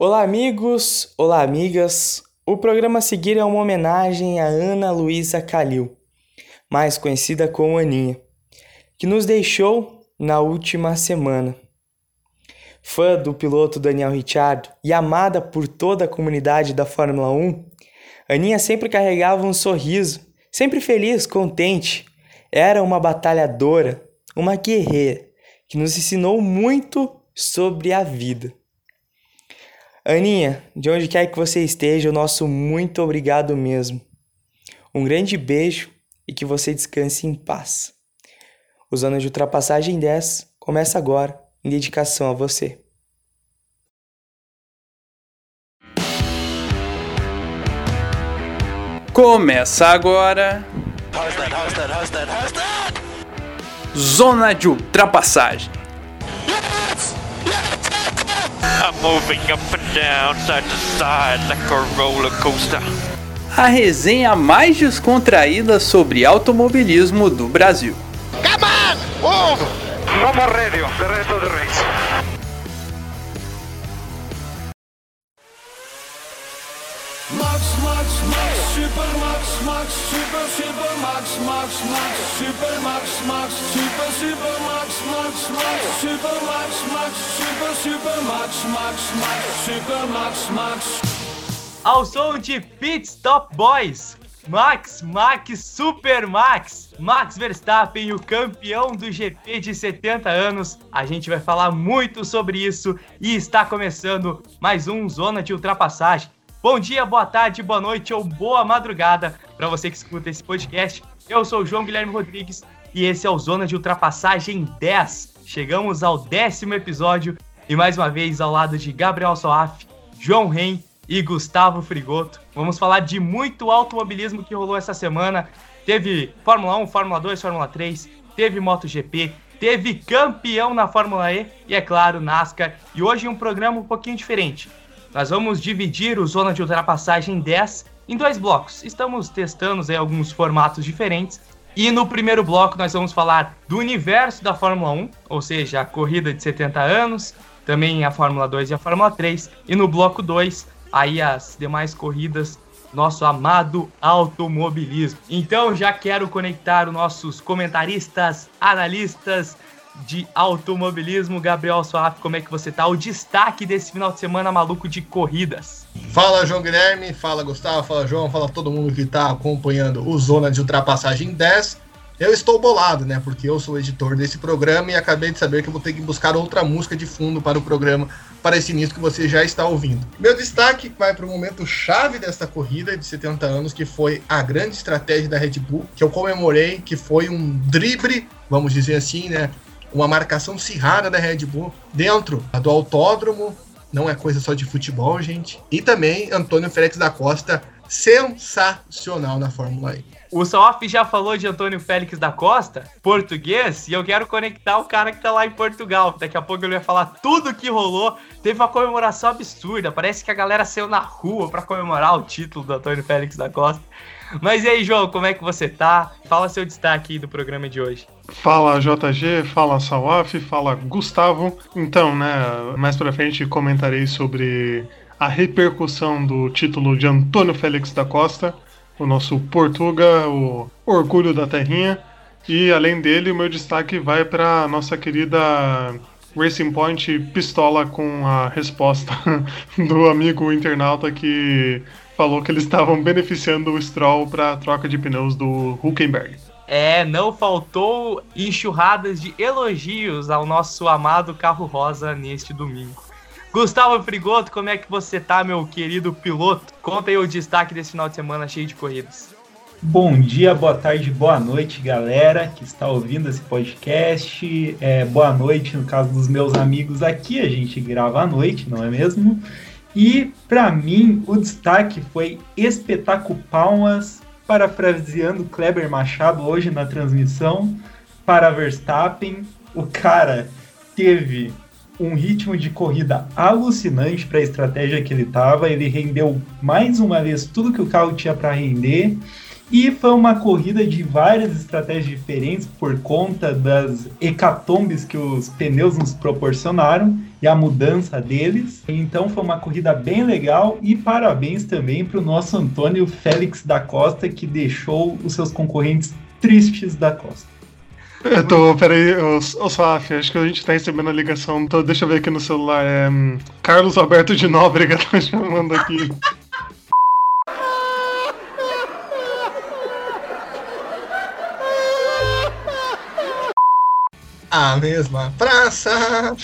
Olá, amigos! Olá, amigas! O programa a seguir é uma homenagem a Ana Luísa Calil, mais conhecida como Aninha, que nos deixou na última semana. Fã do piloto Daniel Ricciardo e amada por toda a comunidade da Fórmula 1, Aninha sempre carregava um sorriso, sempre feliz, contente. Era uma batalhadora, uma guerreira, que nos ensinou muito sobre a vida. Aninha, de onde quer que você esteja, o nosso muito obrigado mesmo. Um grande beijo e que você descanse em paz. O Zona de Ultrapassagem 10 começa agora, em dedicação a você. Começa agora. Zona de Ultrapassagem I'm moving up and down, side to side, like a roller coaster. A resenha mais descontraída sobre automobilismo do Brasil. Come on, move! Vamos ready, the rest of the race. Max, Max, Max, Super Max, Super, Super Max, Max, Max, Super Max, Max, Super, Super Max, Max, Max, Super Max, Max, Super, Super Max, Max, Max, Super Max, Max. Ao som de Pit Stop Boys, Max, Max, Super Max, Max Verstappen, o campeão do GP de 70 anos. A gente vai falar muito sobre isso e está começando mais um Zona de Ultrapassagem. Bom dia, boa tarde, boa noite ou boa madrugada para você que escuta esse podcast. Eu sou o João Guilherme Rodrigues e esse é o Zona de Ultrapassagem 10. Chegamos ao décimo episódio e mais uma vez ao lado de Gabriel Soaf, João Ren e Gustavo Frigoto. Vamos falar de muito automobilismo que rolou essa semana. Teve Fórmula 1, Fórmula 2, Fórmula 3, teve MotoGP, teve campeão na Fórmula E e, é claro, NASCAR. E hoje um programa um pouquinho diferente. Nós vamos dividir o Zona de Ultrapassagem 10 em dois blocos. Estamos testando aí, alguns formatos diferentes. E no primeiro bloco nós vamos falar do universo da Fórmula 1, ou seja, a corrida de 70 anos, também a Fórmula 2 e a Fórmula 3. E no bloco 2, aí as demais corridas, nosso amado automobilismo. Então já quero conectar os nossos comentaristas, analistas, de automobilismo. Gabriel Suaf, como é que você tá? O destaque desse final de semana maluco de corridas. Fala, João Guilherme. Fala, Gustavo. Fala, João. Fala todo mundo que tá acompanhando o Zona de Ultrapassagem 10. Eu estou bolado, né? Porque eu sou editor desse programa e acabei de saber que eu vou ter que buscar outra música de fundo para o programa, para esse início que você já está ouvindo. Meu destaque vai para o momento chave desta corrida de 70 anos, que foi a grande estratégia da Red Bull, que eu comemorei, que foi um drible, vamos dizer assim, né? uma marcação acirrada da Red Bull dentro do autódromo. Não é coisa só de futebol, gente. E também Antônio Félix da Costa, sensacional na Fórmula E. O Sof já falou de Antônio Félix da Costa, português, e eu quero conectar o cara que tá lá em Portugal. Daqui a pouco ele vai falar tudo que rolou. Teve uma comemoração absurda. Parece que a galera saiu na rua para comemorar o título do Antônio Félix da Costa. Mas e aí, João, como é que você tá? Fala seu destaque aí do programa de hoje. Fala JG, fala Sawaf, fala Gustavo. Então, né, mais pra frente comentarei sobre a repercussão do título de Antônio Félix da Costa, o nosso Portuga, o orgulho da terrinha. E além dele, o meu destaque vai para nossa querida Racing Point pistola com a resposta do amigo internauta que falou que eles estavam beneficiando o Stroll para troca de pneus do Huckenberg. É, não faltou enxurradas de elogios ao nosso amado carro rosa neste domingo. Gustavo Frigoto, como é que você tá, meu querido piloto? Conta aí o destaque desse final de semana cheio de corridas. Bom dia, boa tarde, boa noite, galera que está ouvindo esse podcast. É, boa noite, no caso dos meus amigos aqui, a gente grava à noite, não é mesmo? E para mim o destaque foi espetáculo palmas, parafraseando Kleber Machado hoje na transmissão para Verstappen. O cara teve um ritmo de corrida alucinante para a estratégia que ele estava. Ele rendeu mais uma vez tudo que o carro tinha para render. E foi uma corrida de várias estratégias diferentes por conta das hecatombes que os pneus nos proporcionaram. E a mudança deles. Então foi uma corrida bem legal e parabéns também para o nosso Antônio Félix da Costa, que deixou os seus concorrentes tristes da Costa. Eu tô, peraí, ô Suaf, acho que a gente tá recebendo a ligação, deixa eu ver aqui no celular. É, hum, Carlos Alberto de Nóbrega tá chamando aqui. A mesma praça.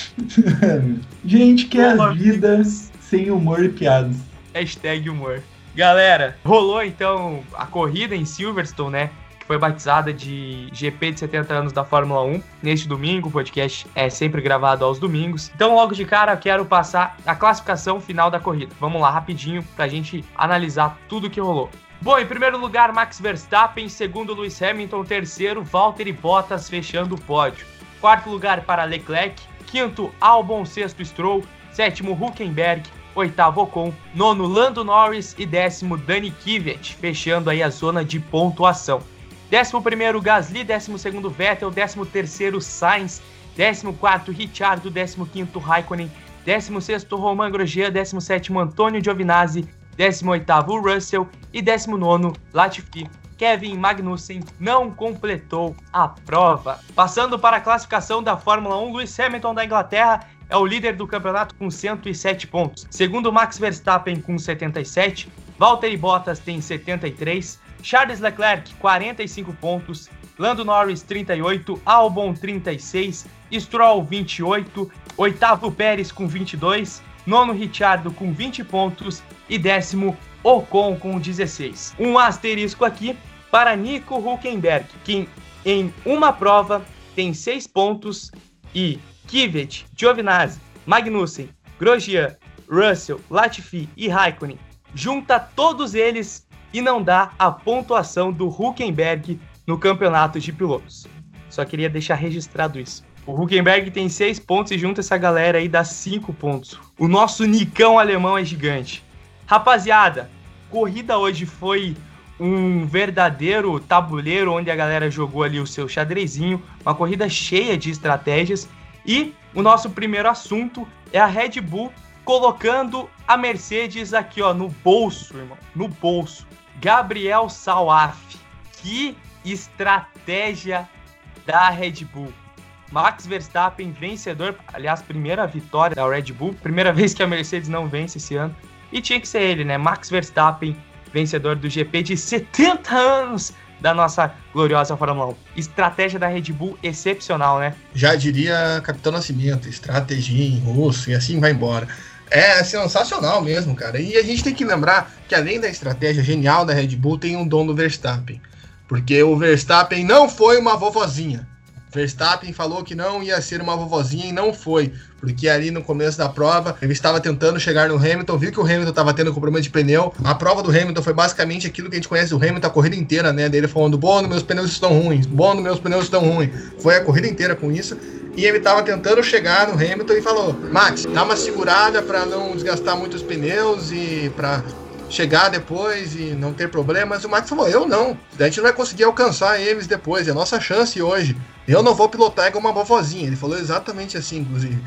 Gente, que as vidas sem humor e piadas. Hashtag humor. Galera, rolou então a corrida em Silverstone, né? Que foi batizada de GP de 70 anos da Fórmula 1 neste domingo. O podcast é sempre gravado aos domingos. Então, logo de cara, quero passar a classificação final da corrida. Vamos lá, rapidinho, pra gente analisar tudo que rolou. Bom, em primeiro lugar, Max Verstappen. Em segundo, Lewis Hamilton. Terceiro, Valtteri Bottas fechando o pódio. Quarto lugar para Leclerc. Quinto, Albon. Sexto, Stroll. Sétimo, Huckenberg. Oitavo, Ocon. Nono, Lando Norris. E décimo, Dani Kvyat, fechando aí a zona de pontuação. Décimo primeiro, Gasly. Décimo segundo, Vettel. Décimo terceiro, Sainz. Décimo quarto, Ricciardo. Décimo quinto, Raikkonen. Décimo sexto, Romain Grosjean. Décimo sétimo, Antônio Giovinazzi. Décimo oitavo, Russell. E décimo nono, Latifi. Kevin Magnussen não completou a prova. Passando para a classificação da Fórmula 1, Lewis Hamilton da Inglaterra é o líder do campeonato com 107 pontos. Segundo Max Verstappen com 77, Valtteri Bottas tem 73, Charles Leclerc 45 pontos, Lando Norris 38, Albon 36, Stroll 28, oitavo Pérez com 22, nono Ricciardo com 20 pontos. E décimo Ocon com 16. Um asterisco aqui para Nico Huckenberg, que em uma prova tem 6 pontos e Kvyat, Giovinazzi, Magnussen, Grosjean, Russell, Latifi e Raikkonen junta todos eles e não dá a pontuação do Huckenberg no campeonato de pilotos. Só queria deixar registrado isso. O Huckenberg tem 6 pontos e junta essa galera aí dá 5 pontos. O nosso Nicão alemão é gigante. Rapaziada, corrida hoje foi um verdadeiro tabuleiro onde a galera jogou ali o seu xadrezinho, uma corrida cheia de estratégias. E o nosso primeiro assunto é a Red Bull colocando a Mercedes aqui, ó, no bolso, irmão, no bolso. Gabriel Salaf, que estratégia da Red Bull. Max Verstappen vencedor, aliás, primeira vitória da Red Bull, primeira vez que a Mercedes não vence esse ano. E tinha que ser ele, né? Max Verstappen, vencedor do GP de 70 anos da nossa gloriosa Fórmula 1. Estratégia da Red Bull excepcional, né? Já diria Capitão Nascimento, estratégia em russo e assim vai embora. É sensacional mesmo, cara. E a gente tem que lembrar que além da estratégia genial da Red Bull, tem um dom do Verstappen. Porque o Verstappen não foi uma vovozinha. Verstappen falou que não ia ser uma vovozinha e não foi, porque ali no começo da prova ele estava tentando chegar no Hamilton, viu que o Hamilton estava tendo problema de pneu. A prova do Hamilton foi basicamente aquilo que a gente conhece do Hamilton a corrida inteira, né? Dele falando: "Bom, meus pneus estão ruins, bom, meus pneus estão ruins". Foi a corrida inteira com isso. E ele estava tentando chegar no Hamilton e falou: "Max, dá uma segurada para não desgastar muito os pneus e para chegar depois e não ter problemas. O Max falou: Eu não. A gente não vai conseguir alcançar eles depois. É a nossa chance hoje. Eu não vou pilotar igual uma vovozinha. Ele falou exatamente assim, inclusive.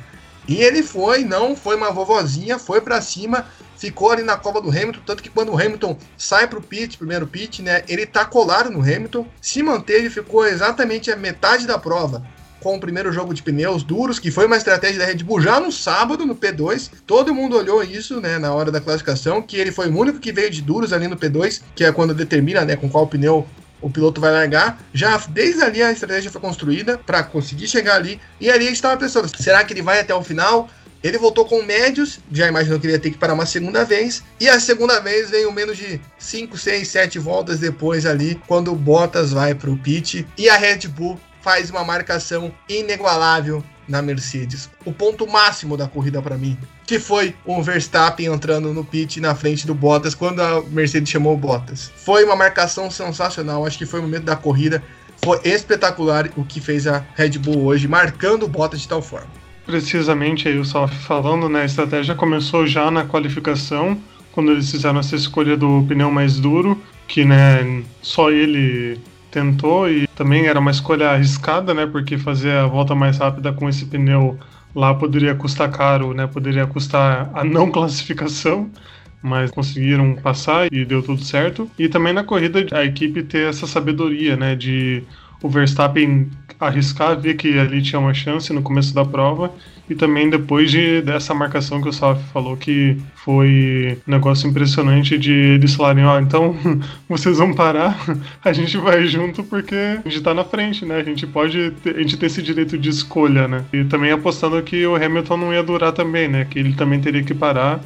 E ele foi, não foi uma vovozinha, foi para cima, ficou ali na cova do Hamilton, tanto que quando o Hamilton sai pro pit, primeiro pit, né, ele tá colado no Hamilton, se manteve, ficou exatamente a metade da prova com o primeiro jogo de pneus duros, que foi uma estratégia da Red Bull já no sábado, no P2. Todo mundo olhou isso, né, na hora da classificação, que ele foi o único que veio de duros ali no P2, que é quando determina, né, com qual pneu o piloto vai largar. Já desde ali a estratégia foi construída para conseguir chegar ali. E ali a gente estava pensando: será que ele vai até o final? Ele voltou com médios, já imaginou que ele ia ter que parar uma segunda vez. E a segunda vez veio menos de 5, 6, 7 voltas depois ali, quando o Bottas vai para o pit. E a Red Bull faz uma marcação inigualável na Mercedes. O ponto máximo da corrida para mim, que foi o Verstappen entrando no pit na frente do Bottas quando a Mercedes chamou o Bottas. Foi uma marcação sensacional, acho que foi o momento da corrida. Foi espetacular o que fez a Red Bull hoje, marcando o Bottas de tal forma. Precisamente aí o Salf falando, né? A estratégia começou já na qualificação, quando eles fizeram essa escolha do pneu mais duro, que né, só ele tentou e também era uma escolha arriscada, né? Porque fazer a volta mais rápida com esse pneu lá poderia custar caro, né? Poderia custar a não classificação mas conseguiram passar e deu tudo certo. E também na corrida a equipe ter essa sabedoria, né, de o Verstappen arriscar, ver que ali tinha uma chance no começo da prova e também depois de, dessa marcação que o Salf falou que foi um negócio impressionante de eles falarem, ó, oh, então vocês vão parar, a gente vai junto porque a gente tá na frente, né? A gente pode a gente ter esse direito de escolha, né? E também apostando que o Hamilton não ia durar também, né? Que ele também teria que parar.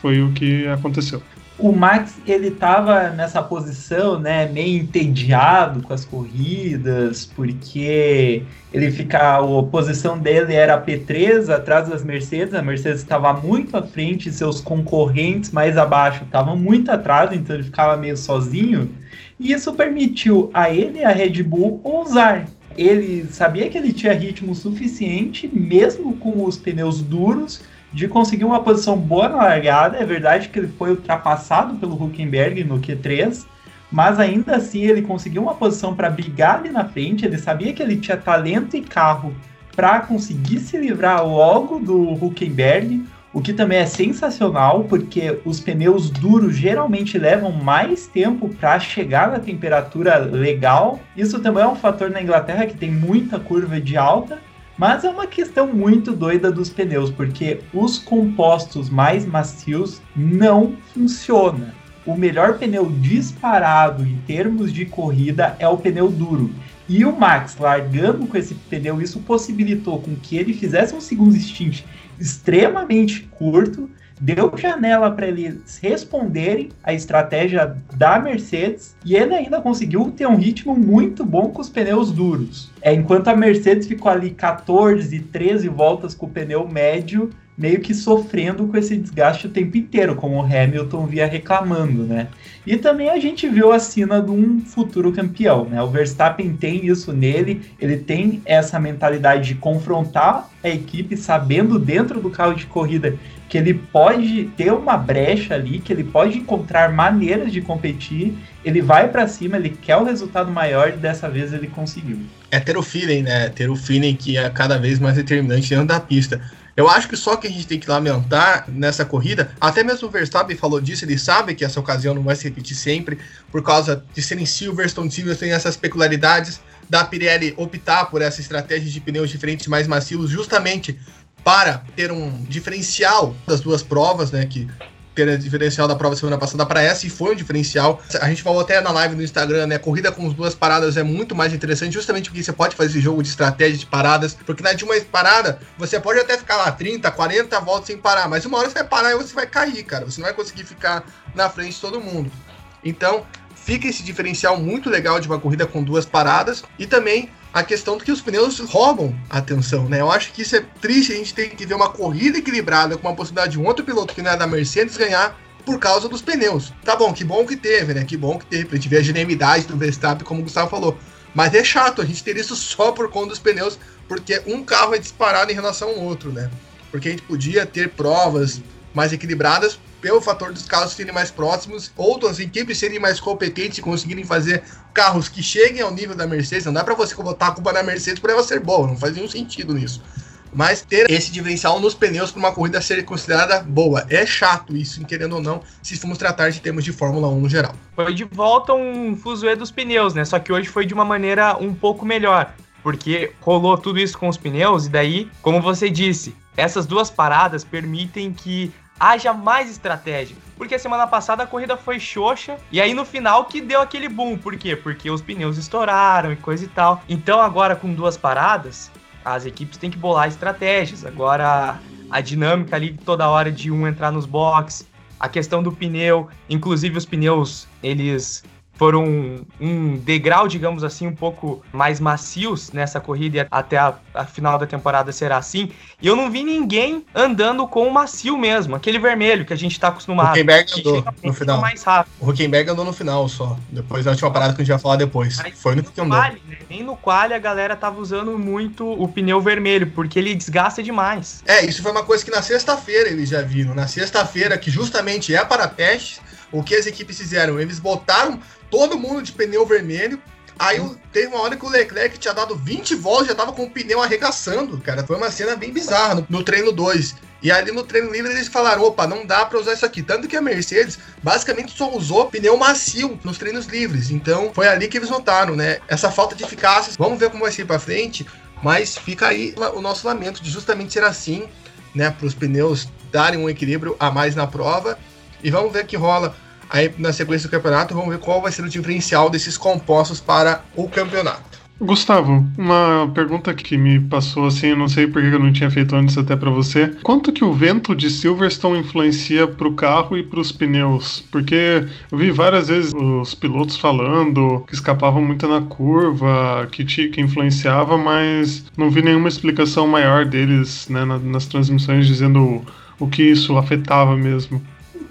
Foi o que aconteceu o Max ele estava nessa posição, né, meio entediado com as corridas, porque ele fica a posição dele era P3 atrás das Mercedes, a Mercedes estava muito à frente, seus concorrentes mais abaixo estavam muito atrás, então ele ficava meio sozinho. E isso permitiu a ele e a Red Bull ousar. Ele sabia que ele tinha ritmo suficiente, mesmo com os pneus duros, de conseguir uma posição boa na largada. É verdade que ele foi ultrapassado pelo Huckenberg no Q3, mas ainda assim ele conseguiu uma posição para brigar ali na frente. Ele sabia que ele tinha talento e carro para conseguir se livrar logo do Huckenberg, o que também é sensacional, porque os pneus duros geralmente levam mais tempo para chegar na temperatura legal. Isso também é um fator na Inglaterra que tem muita curva de alta. Mas é uma questão muito doida dos pneus, porque os compostos mais macios não funcionam. O melhor pneu disparado em termos de corrida é o pneu duro. E o Max largando com esse pneu, isso possibilitou com que ele fizesse um segundo stint extremamente curto, deu janela para eles responderem a estratégia da Mercedes e ele ainda conseguiu ter um ritmo muito bom com os pneus duros. É, enquanto a Mercedes ficou ali 14, 13 voltas com o pneu médio, meio que sofrendo com esse desgaste o tempo inteiro, como o Hamilton via reclamando, né? E também a gente viu a cena de um futuro campeão, né? O Verstappen tem isso nele, ele tem essa mentalidade de confrontar a equipe, sabendo dentro do carro de corrida que ele pode ter uma brecha ali, que ele pode encontrar maneiras de competir, ele vai para cima, ele quer o resultado maior e dessa vez ele conseguiu. É ter o feeling, né? Ter o feeling que é cada vez mais determinante dentro da pista. Eu acho que só que a gente tem que lamentar nessa corrida, até mesmo o Verstappen falou disso, ele sabe que essa ocasião não vai se repetir sempre, por causa de serem Silverstone, Silverstone tem essas peculiaridades da Pirelli optar por essa estratégia de pneus diferentes mais macios, justamente para ter um diferencial das duas provas, né? Que diferencial da prova semana passada para essa e foi um diferencial. A gente falou até na live no Instagram, né? Corrida com as duas paradas é muito mais interessante, justamente porque você pode fazer esse jogo de estratégia de paradas, porque na de uma parada você pode até ficar lá 30, 40 voltas sem parar, mas uma hora você vai parar e você vai cair, cara. Você não vai conseguir ficar na frente de todo mundo. Então, fica esse diferencial muito legal de uma corrida com duas paradas e também a questão de que os pneus roubam a atenção, né? Eu acho que isso é triste, a gente tem que ver uma corrida equilibrada com a possibilidade de um outro piloto que não é da Mercedes ganhar por causa dos pneus. Tá bom, que bom que teve, né? Que bom que teve, pra gente ver a genialidade do Verstappen, como o Gustavo falou. Mas é chato a gente ter isso só por conta dos pneus, porque um carro é disparado em relação ao outro, né? Porque a gente podia ter provas mais equilibradas pelo fator dos carros serem mais próximos, outras equipes serem mais competentes e conseguirem fazer carros que cheguem ao nível da Mercedes. Não dá para você botar a culpa na Mercedes por ela ser boa, não faz nenhum sentido nisso. Mas ter esse diferencial nos pneus para uma corrida ser considerada boa. É chato isso, querendo ou não, se formos tratar de termos de Fórmula 1 no geral. Foi de volta um fuzuê dos pneus, né? Só que hoje foi de uma maneira um pouco melhor. Porque rolou tudo isso com os pneus, e daí, como você disse, essas duas paradas permitem que haja mais estratégia. Porque a semana passada a corrida foi xoxa e aí no final que deu aquele boom. Por quê? Porque os pneus estouraram e coisa e tal. Então agora com duas paradas, as equipes têm que bolar estratégias. Agora a dinâmica ali toda hora de um entrar nos boxes, a questão do pneu, inclusive os pneus, eles foram um degrau, digamos assim, um pouco mais macios nessa corrida e até a, a, final da temporada será assim. E eu não vi ninguém andando com o macio mesmo, aquele vermelho que a gente está acostumado. O Huckenberg andou no final. Mais rápido. O Huckenberg andou no final só. Depois da última parada que a gente vai falar depois. Mas Foi no que andou. Quali, né? Nem no qual a galera tava usando muito o pneu vermelho, porque ele desgasta demais. É, isso foi uma coisa que na sexta-feira eles já viram. Na sexta-feira, que justamente é para testes, o que as equipes fizeram? Eles botaram todo mundo de pneu vermelho, Aí teve uma hora que o Leclerc tinha dado 20 voltas, já tava com o pneu arregaçando, cara. Foi uma cena bem bizarra no, no treino 2. E ali no treino livre eles falaram: opa, não dá para usar isso aqui. Tanto que a Mercedes basicamente só usou pneu macio nos treinos livres. Então foi ali que eles notaram, né? Essa falta de eficácia. Vamos ver como vai ser para frente. Mas fica aí o nosso lamento de justamente ser assim, né? Para os pneus darem um equilíbrio a mais na prova. E vamos ver o que rola aí na sequência do campeonato. Vamos ver qual vai ser o diferencial desses compostos para o campeonato. Gustavo, uma pergunta que me passou assim, eu não sei porque eu não tinha feito antes até para você. Quanto que o vento de Silverstone influencia pro carro e pros pneus? Porque eu vi várias vezes os pilotos falando que escapavam muito na curva, que, te, que influenciava, mas não vi nenhuma explicação maior deles né, nas transmissões dizendo o que isso afetava mesmo.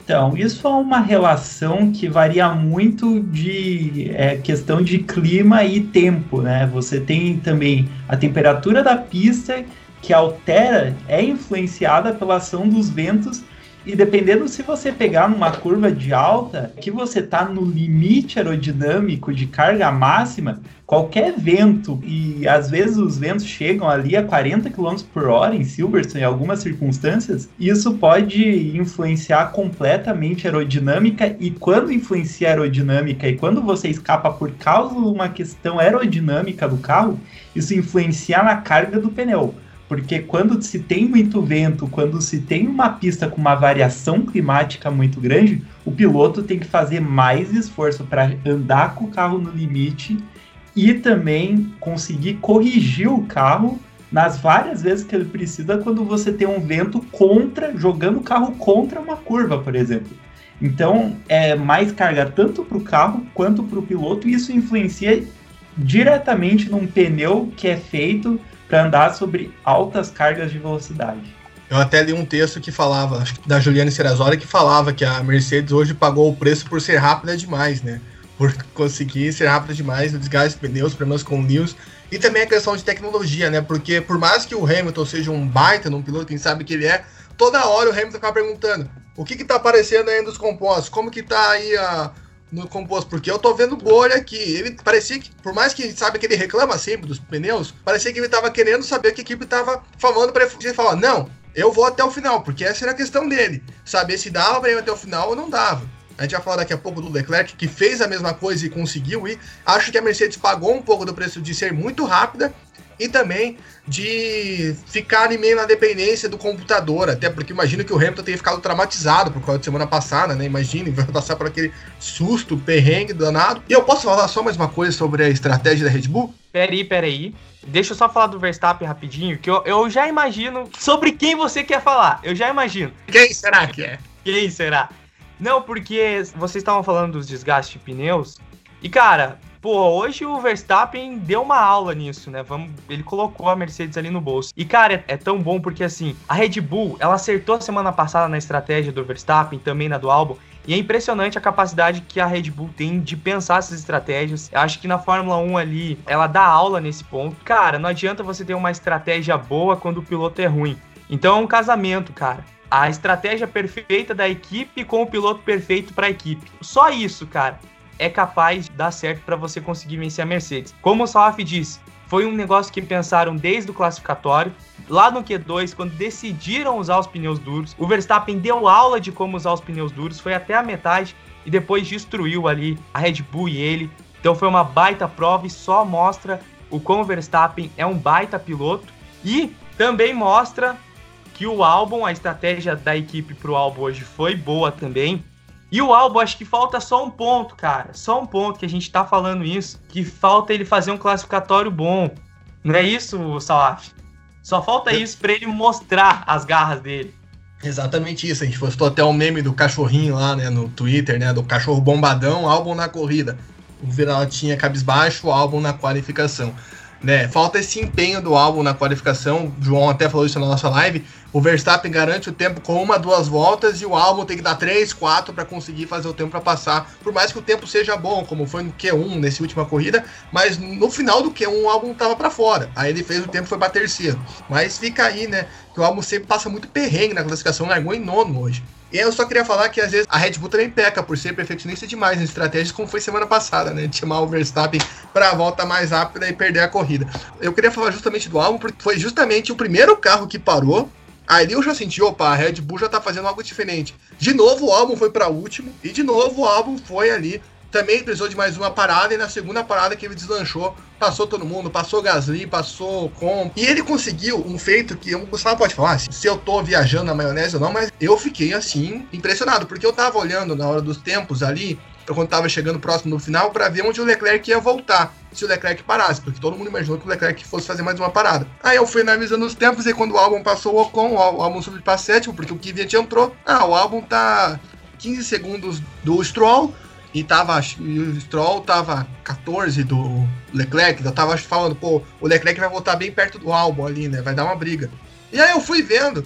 Então, isso é uma relação que varia muito de é, questão de clima e tempo, né? Você tem também a temperatura da pista que altera, é influenciada pela ação dos ventos e dependendo se você pegar numa curva de alta, que você está no limite aerodinâmico de carga máxima, qualquer vento, e às vezes os ventos chegam ali a 40 km por hora em Silverstone, em algumas circunstâncias, isso pode influenciar completamente a aerodinâmica, e quando influencia a aerodinâmica e quando você escapa por causa de uma questão aerodinâmica do carro, isso influencia na carga do pneu. Porque quando se tem muito vento, quando se tem uma pista com uma variação climática muito grande, o piloto tem que fazer mais esforço para andar com o carro no limite e também conseguir corrigir o carro nas várias vezes que ele precisa quando você tem um vento contra, jogando o carro contra uma curva, por exemplo. Então, é mais carga tanto para o carro quanto para o piloto, e isso influencia diretamente num pneu que é feito para andar sobre altas cargas de velocidade. Eu até li um texto que falava, acho que da Juliane Serrazoli, que falava que a Mercedes hoje pagou o preço por ser rápida demais, né? Por conseguir ser rápida demais no desgaste de pneus, problemas com Lewis. E também a questão de tecnologia, né? Porque por mais que o Hamilton seja um baita num piloto, quem sabe que ele é, toda hora o Hamilton ficava perguntando o que que tá aparecendo aí nos compostos, como que tá aí a, no composto, porque eu tô vendo bolha aqui. Ele parecia que, por mais que sabe que ele reclama sempre dos pneus, parecia que ele tava querendo saber que a equipe tava falando para ele falar: não, eu vou até o final, porque essa era a questão dele. Saber se dava pra ir até o final ou não dava. A gente vai falar daqui a pouco do Leclerc, que fez a mesma coisa e conseguiu ir. Acho que a Mercedes pagou um pouco do preço de ser muito rápida e também de ficar ali meio na dependência do computador, até porque imagino que o Hamilton tenha ficado traumatizado por causa de semana passada, né? Imagine, vai passar por aquele susto, perrengue danado. E eu posso falar só mais uma coisa sobre a estratégia da Red Bull? Peraí, peraí. Deixa eu só falar do Verstappen rapidinho, que eu, eu já imagino sobre quem você quer falar. Eu já imagino. Quem será que é? Quem será? Não, porque vocês estavam falando dos desgastes de pneus. E, cara, Pô, hoje o Verstappen deu uma aula nisso, né? Vamos, ele colocou a Mercedes ali no bolso. E, cara, é, é, tão bom porque, assim, a Red Bull, ela acertou semana passada na estratégia do Verstappen, também na do Albon. E é impressionante a capacidade que a Red Bull tem de pensar essas estratégias. Eu acho que na Fórmula 1 ali, ela dá aula nesse ponto. Cara, não adianta você ter uma estratégia boa quando o piloto é ruim. Então é um casamento, cara a estratégia perfeita da equipe com o piloto perfeito para a equipe. Só isso, cara é capaz de dar certo para você conseguir vencer a Mercedes. Como o Salaf disse, foi um negócio que pensaram desde o classificatório. Lá no Q2, quando decidiram usar os pneus duros, o Verstappen deu aula de como usar os pneus duros, foi até a metade e depois destruiu ali a Red Bull e ele. Então foi uma baita prova e só mostra o como o Verstappen é um baita piloto e também mostra que o álbum, a estratégia da equipe para o álbum hoje foi boa também. E o álbum, acho que falta só um ponto, cara. Só um ponto que a gente tá falando isso. Que falta ele fazer um classificatório bom. Não é isso, Salaf? Só falta isso para ele mostrar as garras dele. Exatamente isso. A gente postou até um meme do cachorrinho lá, né, no Twitter, né, do cachorro bombadão, álbum na corrida. O vira tinha cabisbaixo, álbum na qualificação. né? Falta esse empenho do álbum na qualificação. O João até falou isso na nossa live. O Verstappen garante o tempo com uma, duas voltas e o álbum tem que dar três, quatro para conseguir fazer o tempo para passar. Por mais que o tempo seja bom, como foi no Q1 nessa última corrida, mas no final do Q1 o álbum tava para fora. Aí ele fez o tempo foi para terceiro. Mas fica aí, né? Que o álbum sempre passa muito perrengue na classificação, largou em nono hoje. E eu só queria falar que às vezes a Red Bull também peca por ser perfeccionista demais em estratégias, como foi semana passada, né? De chamar o Verstappen para a volta mais rápida e perder a corrida. Eu queria falar justamente do álbum, porque foi justamente o primeiro carro que parou. Aí eu já senti, opa, a Red Bull já tá fazendo algo diferente. De novo o álbum foi para último, e de novo o álbum foi ali também precisou de mais uma parada e na segunda parada que ele deslanchou, passou todo mundo, passou Gasly, passou Com. E ele conseguiu um feito que o Gustavo pode falar, se eu tô viajando na maionese ou não, mas eu fiquei assim impressionado, porque eu tava olhando na hora dos tempos ali, quando tava chegando próximo do final, para ver onde o Leclerc ia voltar, se o Leclerc parasse, porque todo mundo imaginou que o Leclerc fosse fazer mais uma parada. Aí eu fui analisando os tempos e quando o álbum passou o Ocon, o álbum subiu para sétimo, porque o Kvyat entrou. Ah, o álbum tá 15 segundos do Stroll, e tava, e o Stroll tava 14 do Leclerc, eu tava falando, pô, o Leclerc vai voltar bem perto do álbum ali, né? Vai dar uma briga. E aí eu fui vendo,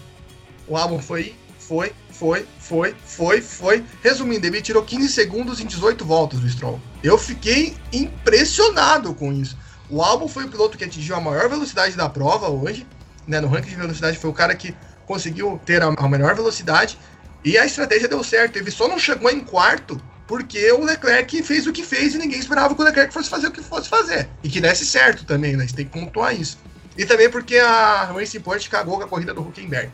o álbum foi, foi, foi, foi, foi, foi. Resumindo, ele tirou 15 segundos em 18 voltas do Stroll. Eu fiquei impressionado com isso. O álbum foi o piloto que atingiu a maior velocidade da prova hoje, né? No ranking de velocidade foi o cara que conseguiu ter a, menor velocidade e a estratégia deu certo. Ele só não chegou em quarto porque o Leclerc fez o que fez e ninguém esperava que o Leclerc fosse fazer o que fosse fazer. E que desse certo também, né? Você tem que pontuar isso. E também porque a Racing Point cagou com a corrida do Huckenberg.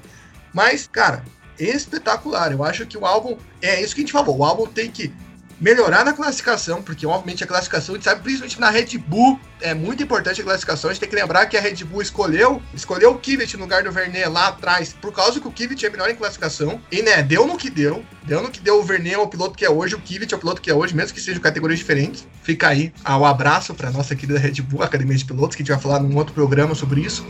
Mas, cara, espetacular. Eu acho que o álbum é isso que a gente falou. O álbum tem que melhorar na classificação, porque obviamente a classificação, a gente sabe, principalmente na Red Bull, é muito importante a classificação. A gente tem que lembrar que a Red Bull escolheu, escolheu o Kvyat no lugar do Vernet lá atrás, por causa que o Kvyat é melhor em classificação. E né, deu no que deu. Deu no que deu o Vernet é o piloto que é hoje, o Kvyat é o piloto que é hoje, mesmo que sejam categorias diferentes. Fica aí o abraço para nossa querida Red Bull, Academia de Pilotos, que a gente vai falar num outro programa sobre isso.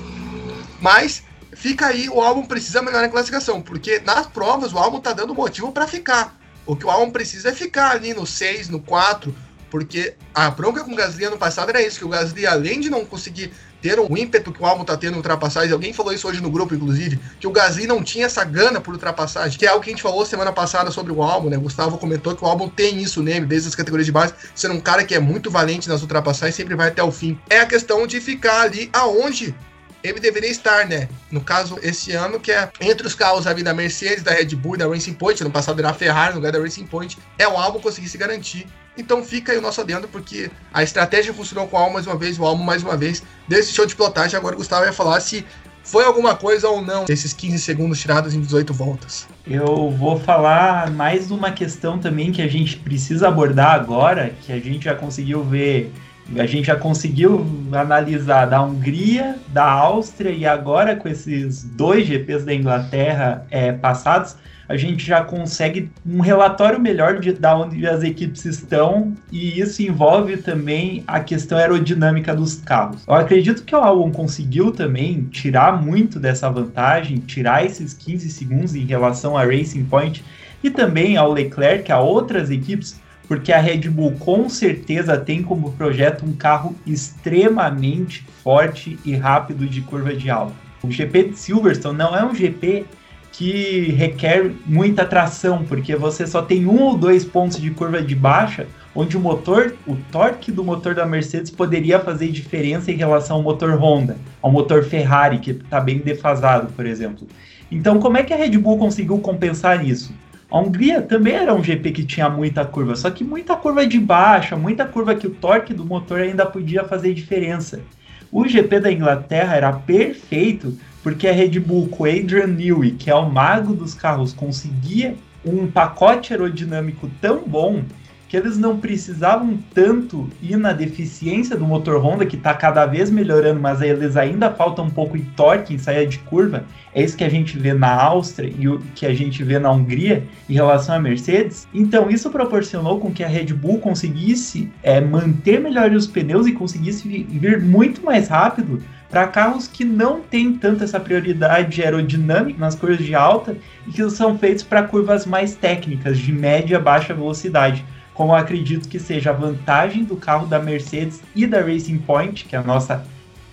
Mas fica aí, o álbum precisa melhorar em classificação, porque nas provas o álbum tá dando motivo para ficar. O que o álbum precisa é ficar ali no 6, no 4, porque a bronca com o Gasly ano passado era isso, que o Gasly, além de não conseguir ter um ímpeto que o álbum tá tendo em ultrapassagem, alguém falou isso hoje no grupo, inclusive, que o Gasly não tinha essa gana por ultrapassagem, que é algo que a gente falou semana passada sobre o álbum, né? O Gustavo comentou que o álbum tem isso nele, desde as categorias de base, sendo um cara que é muito valente nas ultrapassagens, sempre vai até o fim. É a questão de ficar ali aonde ele deveria estar, né? No caso, esse ano, que é entre os carros ali da Mercedes, da Red Bull da Racing Point, no passado era a Ferrari, no lugar da Racing Point, é o álbum conseguir se garantir. Então fica aí o nosso adendo, porque a estratégia funcionou com o álbum mais uma vez, o álbum mais uma vez, desse show de pilotagem. Agora o Gustavo vai falar se foi alguma coisa ou não esses 15 segundos tirados em 18 voltas. Eu vou falar mais uma questão também que a gente precisa abordar agora, que a gente já conseguiu ver a gente já conseguiu analisar da Hungria, da Áustria e agora com esses dois GPs da Inglaterra é, passados, a gente já consegue um relatório melhor de da onde as equipes estão e isso envolve também a questão aerodinâmica dos carros. Eu acredito que o Albon conseguiu também tirar muito dessa vantagem, tirar esses 15 segundos em relação a Racing Point e também ao Leclerc, a outras equipes, porque a Red Bull com certeza tem como projeto um carro extremamente forte e rápido de curva de alta. O GP de Silverstone não é um GP que requer muita tração, porque você só tem um ou dois pontos de curva de baixa, onde o motor, o torque do motor da Mercedes poderia fazer diferença em relação ao motor Honda, ao motor Ferrari, que está bem defasado, por exemplo. Então, como é que a Red Bull conseguiu compensar isso? A Hungria também era um GP que tinha muita curva, só que muita curva de baixa, muita curva que o torque do motor ainda podia fazer diferença. O GP da Inglaterra era perfeito porque a Red Bull com Adrian Newey, que é o mago dos carros, conseguia um pacote aerodinâmico tão bom que eles não precisavam tanto ir na deficiência do motor Honda, que está cada vez melhorando, mas eles ainda faltam um pouco de torque em saída de curva. É isso que a gente vê na Áustria e o que a gente vê na Hungria em relação à Mercedes. Então, isso proporcionou com que a Red Bull conseguisse é, manter melhor os pneus e conseguisse vir muito mais rápido para carros que não têm tanto essa prioridade aerodinâmica nas curvas de alta e que são feitos para curvas mais técnicas, de média a baixa velocidade como acredito que seja a vantagem do carro da Mercedes e da Racing Point, que é a nossa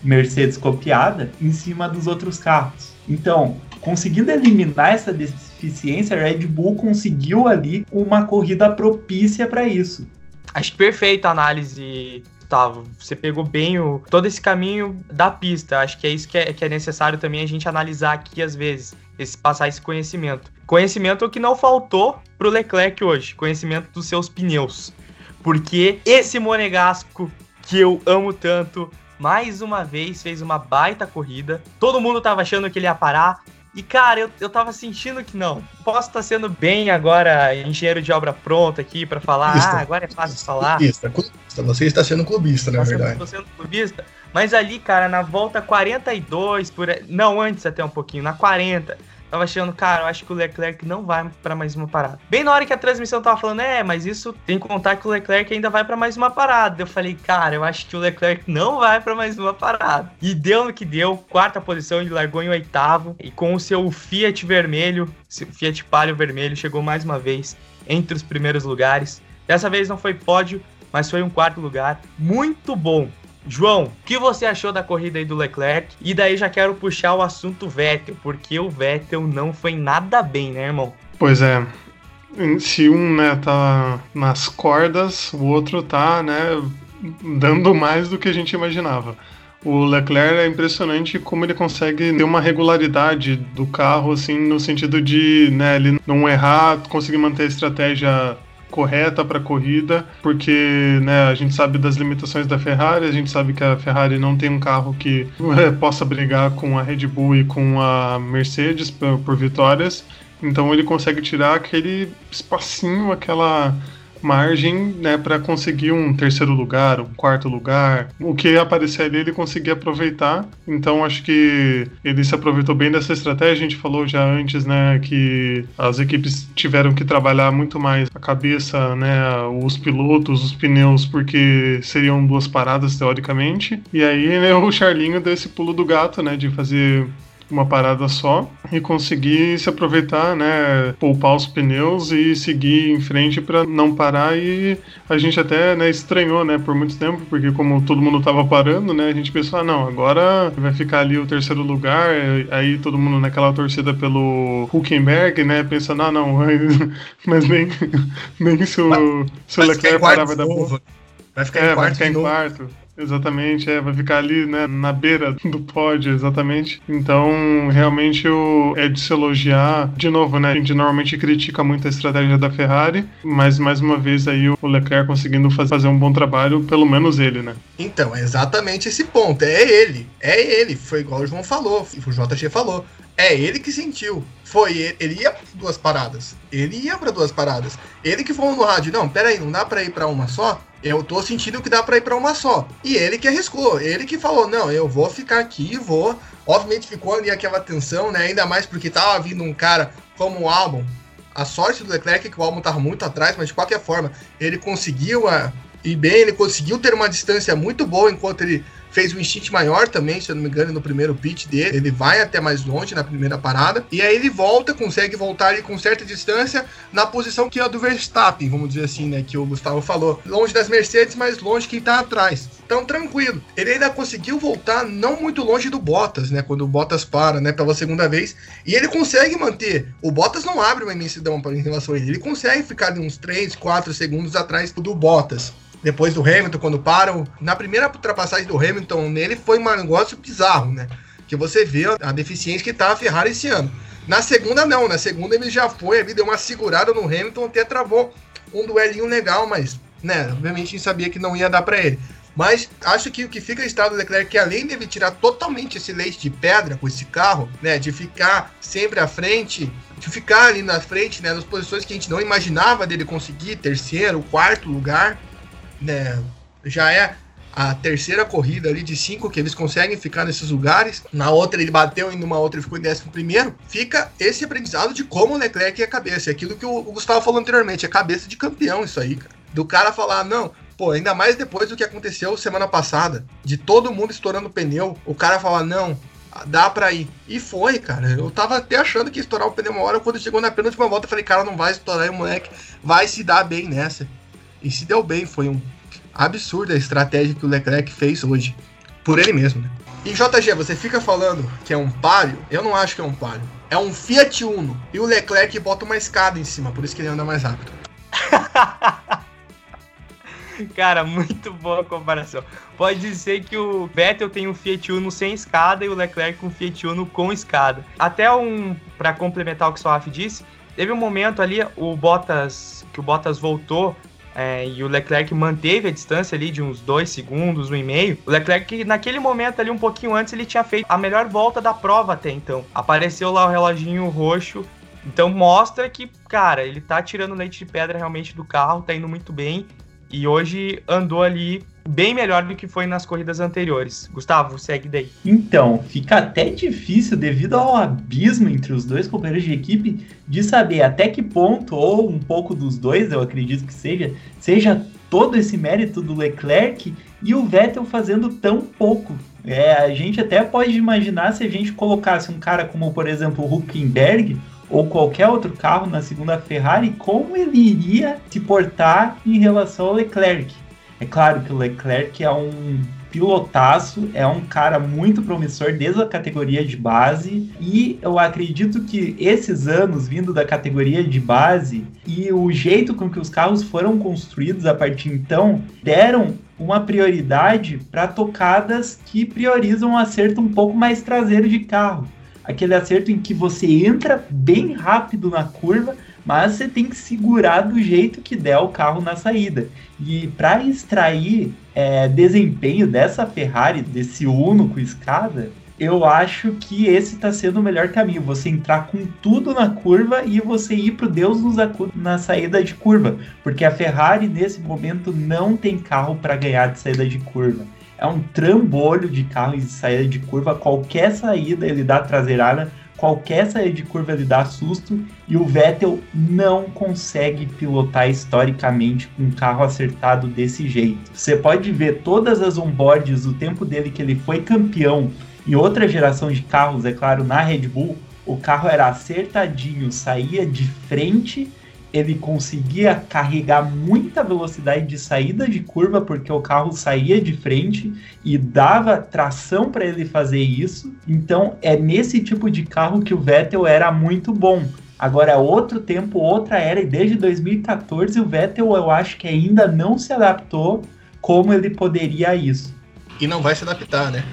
Mercedes copiada em cima dos outros carros. Então, conseguindo eliminar essa deficiência, a Red Bull conseguiu ali uma corrida propícia para isso. Acho perfeita a análise Gustavo. Você pegou bem o, todo esse caminho da pista. Acho que é isso que é, que é necessário também a gente analisar aqui às vezes, esse, passar esse conhecimento. Conhecimento que não faltou pro Leclerc hoje, conhecimento dos seus pneus. Porque esse monegasco que eu amo tanto, mais uma vez fez uma baita corrida. Todo mundo tava achando que ele ia parar. E, cara, eu, eu tava sentindo que não. Posso estar tá sendo bem agora engenheiro de obra pronta aqui para falar, clubista. ah, agora é fácil falar. Clubista, clubista. Você está sendo clubista, na verdade. Estou sendo clubista. Mas ali, cara, na volta 42, por... não, antes até um pouquinho, na 40, tava achando, cara, eu acho que o Leclerc não vai para mais uma parada. Bem na hora que a transmissão tava falando, é, mas isso tem que contar que o Leclerc ainda vai para mais uma parada. Eu falei, cara, eu acho que o Leclerc não vai para mais uma parada. E deu no que deu, quarta posição, ele largou em oitavo e com o seu Fiat vermelho, Fiat Palio vermelho, chegou mais uma vez entre os primeiros lugares. Dessa vez não foi pódio, mas foi um quarto lugar. Muito bom. João, o que você achou da corrida aí do Leclerc? E daí já quero puxar o assunto Vettel, porque o Vettel não foi nada bem, né, irmão? Pois é. Se um, né, tá nas cordas, o outro tá, né, dando mais do que a gente imaginava. O Leclerc é impressionante como ele consegue ter uma regularidade do carro, assim, no sentido de, né, ele não errar, conseguir manter a estratégia correta para a corrida, porque né, a gente sabe das limitações da Ferrari, a gente sabe que a Ferrari não tem um carro que é, possa brigar com a Red Bull e com a Mercedes por, por vitórias. Então ele consegue tirar aquele espacinho, aquela margem né, para conseguir um terceiro lugar, um quarto lugar. O que aparecer ali ele conseguia aproveitar. Então acho que ele se aproveitou bem dessa estratégia. A gente falou já antes né, que as equipes tiveram que trabalhar muito mais a cabeça, né, os pilotos, os pneus, porque seriam duas paradas teoricamente. E aí né, o Charlinho deu esse pulo do gato, né, de fazer uma parada só e conseguir se aproveitar, né, poupar os pneus e seguir em frente para não parar e a gente até, né, estranhou, né, por muito tempo, porque como todo mundo tava parando, né, a gente pensou, ah, não, agora vai ficar ali o terceiro lugar, aí todo mundo naquela torcida pelo Huckenberg, né, pensando, ah, não, mas nem, nem se o, se o Leclerc parar vai dar boa. Vai ficar é, em quarto. Vai ficar em quarto. Exatamente, é, vai ficar ali, né, na beira do pódio, exatamente. Então, realmente o, é de se elogiar. De novo, né, a gente normalmente critica muito a estratégia da Ferrari, mas mais uma vez aí o Leclerc conseguindo fazer um bom trabalho, pelo menos ele, né? Então, é exatamente esse ponto. É ele, é ele. Foi igual o João falou, o JG falou. É ele que sentiu. Foi ele, ia para duas paradas. Ele ia para duas paradas. Ele que falou no rádio: não, peraí, não dá para ir para uma só? eu tô sentindo que dá para ir para uma só. E ele que arriscou, ele que falou: "Não, eu vou ficar aqui, vou". Obviamente ficou ali aquela tensão, né? Ainda mais porque tava vindo um cara como o Albon. A sorte do Leclerc é que o Albon tava muito atrás, mas de qualquer forma, ele conseguiu a e bem, ele conseguiu ter uma distância muito boa enquanto ele fez um instinto maior também, se eu não me engano, no primeiro pitch dele. Ele vai até mais longe na primeira parada. E aí ele volta, consegue voltar ali com certa distância na posição que é a do Verstappen, vamos dizer assim, né? Que o Gustavo falou. Longe das Mercedes, mas longe quem tá atrás. Então, tranquilo. Ele ainda conseguiu voltar não muito longe do Bottas, né? Quando o Bottas para, né? Pela segunda vez. E ele consegue manter. O Bottas não abre uma imensidão em relação a ele. Ele consegue ficar uns 3, 4 segundos atrás do Bottas depois do Hamilton, quando param. Na primeira ultrapassagem do Hamilton nele foi um negócio bizarro, né? Que você vê a deficiência que tá a Ferrari esse ano. Na segunda, não. Na segunda ele já foi ali, deu uma segurada no Hamilton, até travou um duelinho legal, mas, né, obviamente a gente sabia que não ia dar para ele. Mas acho que o que fica estado do Leclerc, que além de ele tirar totalmente esse leite de pedra com esse carro, né, de ficar sempre à frente, de ficar ali na frente, né, nas posições que a gente não imaginava dele conseguir, terceiro, quarto lugar, né, já é a terceira corrida ali de cinco que eles conseguem ficar nesses lugares. Na outra ele bateu e numa outra ele ficou em décimo primeiro. Fica esse aprendizado de como o Leclerc é cabeça. É aquilo que o Gustavo falou anteriormente, é cabeça de campeão isso aí, cara. Do cara falar, não, pô, ainda mais depois do que aconteceu semana passada, de todo mundo estourando pneu, o cara falar, não, dá pra ir. E foi, cara. Eu tava até achando que ia estourar o pneu uma hora, quando chegou na penúltima volta, eu falei, cara, não vai estourar, e o moleque vai se dar bem nessa. E se deu bem, foi um absurda a estratégia que o Leclerc fez hoje. Por ele mesmo, né? E JG, você fica falando que é um palio, eu não acho que é um palio. É um Fiat Uno. E o Leclerc bota uma escada em cima, por isso que ele anda mais rápido. Cara, muito boa a comparação. Pode dizer que o Vettel tem um Fiat Uno sem escada e o Leclerc um Fiat Uno com escada. Até um para complementar o que o Soaf disse, teve um momento ali o Bottas que o Bottas voltou é, e o Leclerc manteve a distância ali de uns dois segundos, um e meio. O Leclerc, naquele momento ali, um pouquinho antes, ele tinha feito a melhor volta da prova até então. Apareceu lá o reloginho roxo. Então mostra que, cara, ele tá tirando leite de pedra realmente do carro, tá indo muito bem. E hoje andou ali bem melhor do que foi nas corridas anteriores. Gustavo, segue daí. Então, fica até difícil, devido ao abismo entre os dois companheiros de equipe, de saber até que ponto, ou um pouco dos dois, eu acredito que seja, seja todo esse mérito do Leclerc e o Vettel fazendo tão pouco. É, a gente até pode imaginar se a gente colocasse um cara como, por exemplo, o Huckenberg ou qualquer outro carro na segunda Ferrari, como ele iria se portar em relação ao Leclerc. É claro que o Leclerc é um pilotaço, é um cara muito promissor desde a categoria de base e eu acredito que esses anos vindo da categoria de base e o jeito com que os carros foram construídos a partir então deram uma prioridade para tocadas que priorizam um acerto um pouco mais traseiro de carro. Aquele acerto em que você entra bem rápido na curva, mas você tem que segurar do jeito que der o carro na saída. E para extrair é, desempenho dessa Ferrari, desse Uno com escada, eu acho que esse está sendo o melhor caminho. Você entrar com tudo na curva e você ir pro Deus nos acuda na saída de curva. Porque a Ferrari, nesse momento, não tem carro para ganhar de saída de curva. É um trambolho de carro em saída de curva. Qualquer saída ele dá traseirada qualquer saída de curva ele dá susto e o Vettel não consegue pilotar historicamente com um carro acertado desse jeito. Você pode ver todas as onboards, o tempo dele que ele foi campeão em outra geração de carros, é claro, na Red Bull, o carro era acertadinho, saía de frente ele conseguia carregar muita velocidade de saída de curva, porque o carro saía de frente e dava tração para ele fazer isso. Então, é nesse tipo de carro que o Vettel era muito bom. Agora é outro tempo, outra era, e desde 2014 o Vettel eu acho que ainda não se adaptou como ele poderia a isso. E não vai se adaptar, né?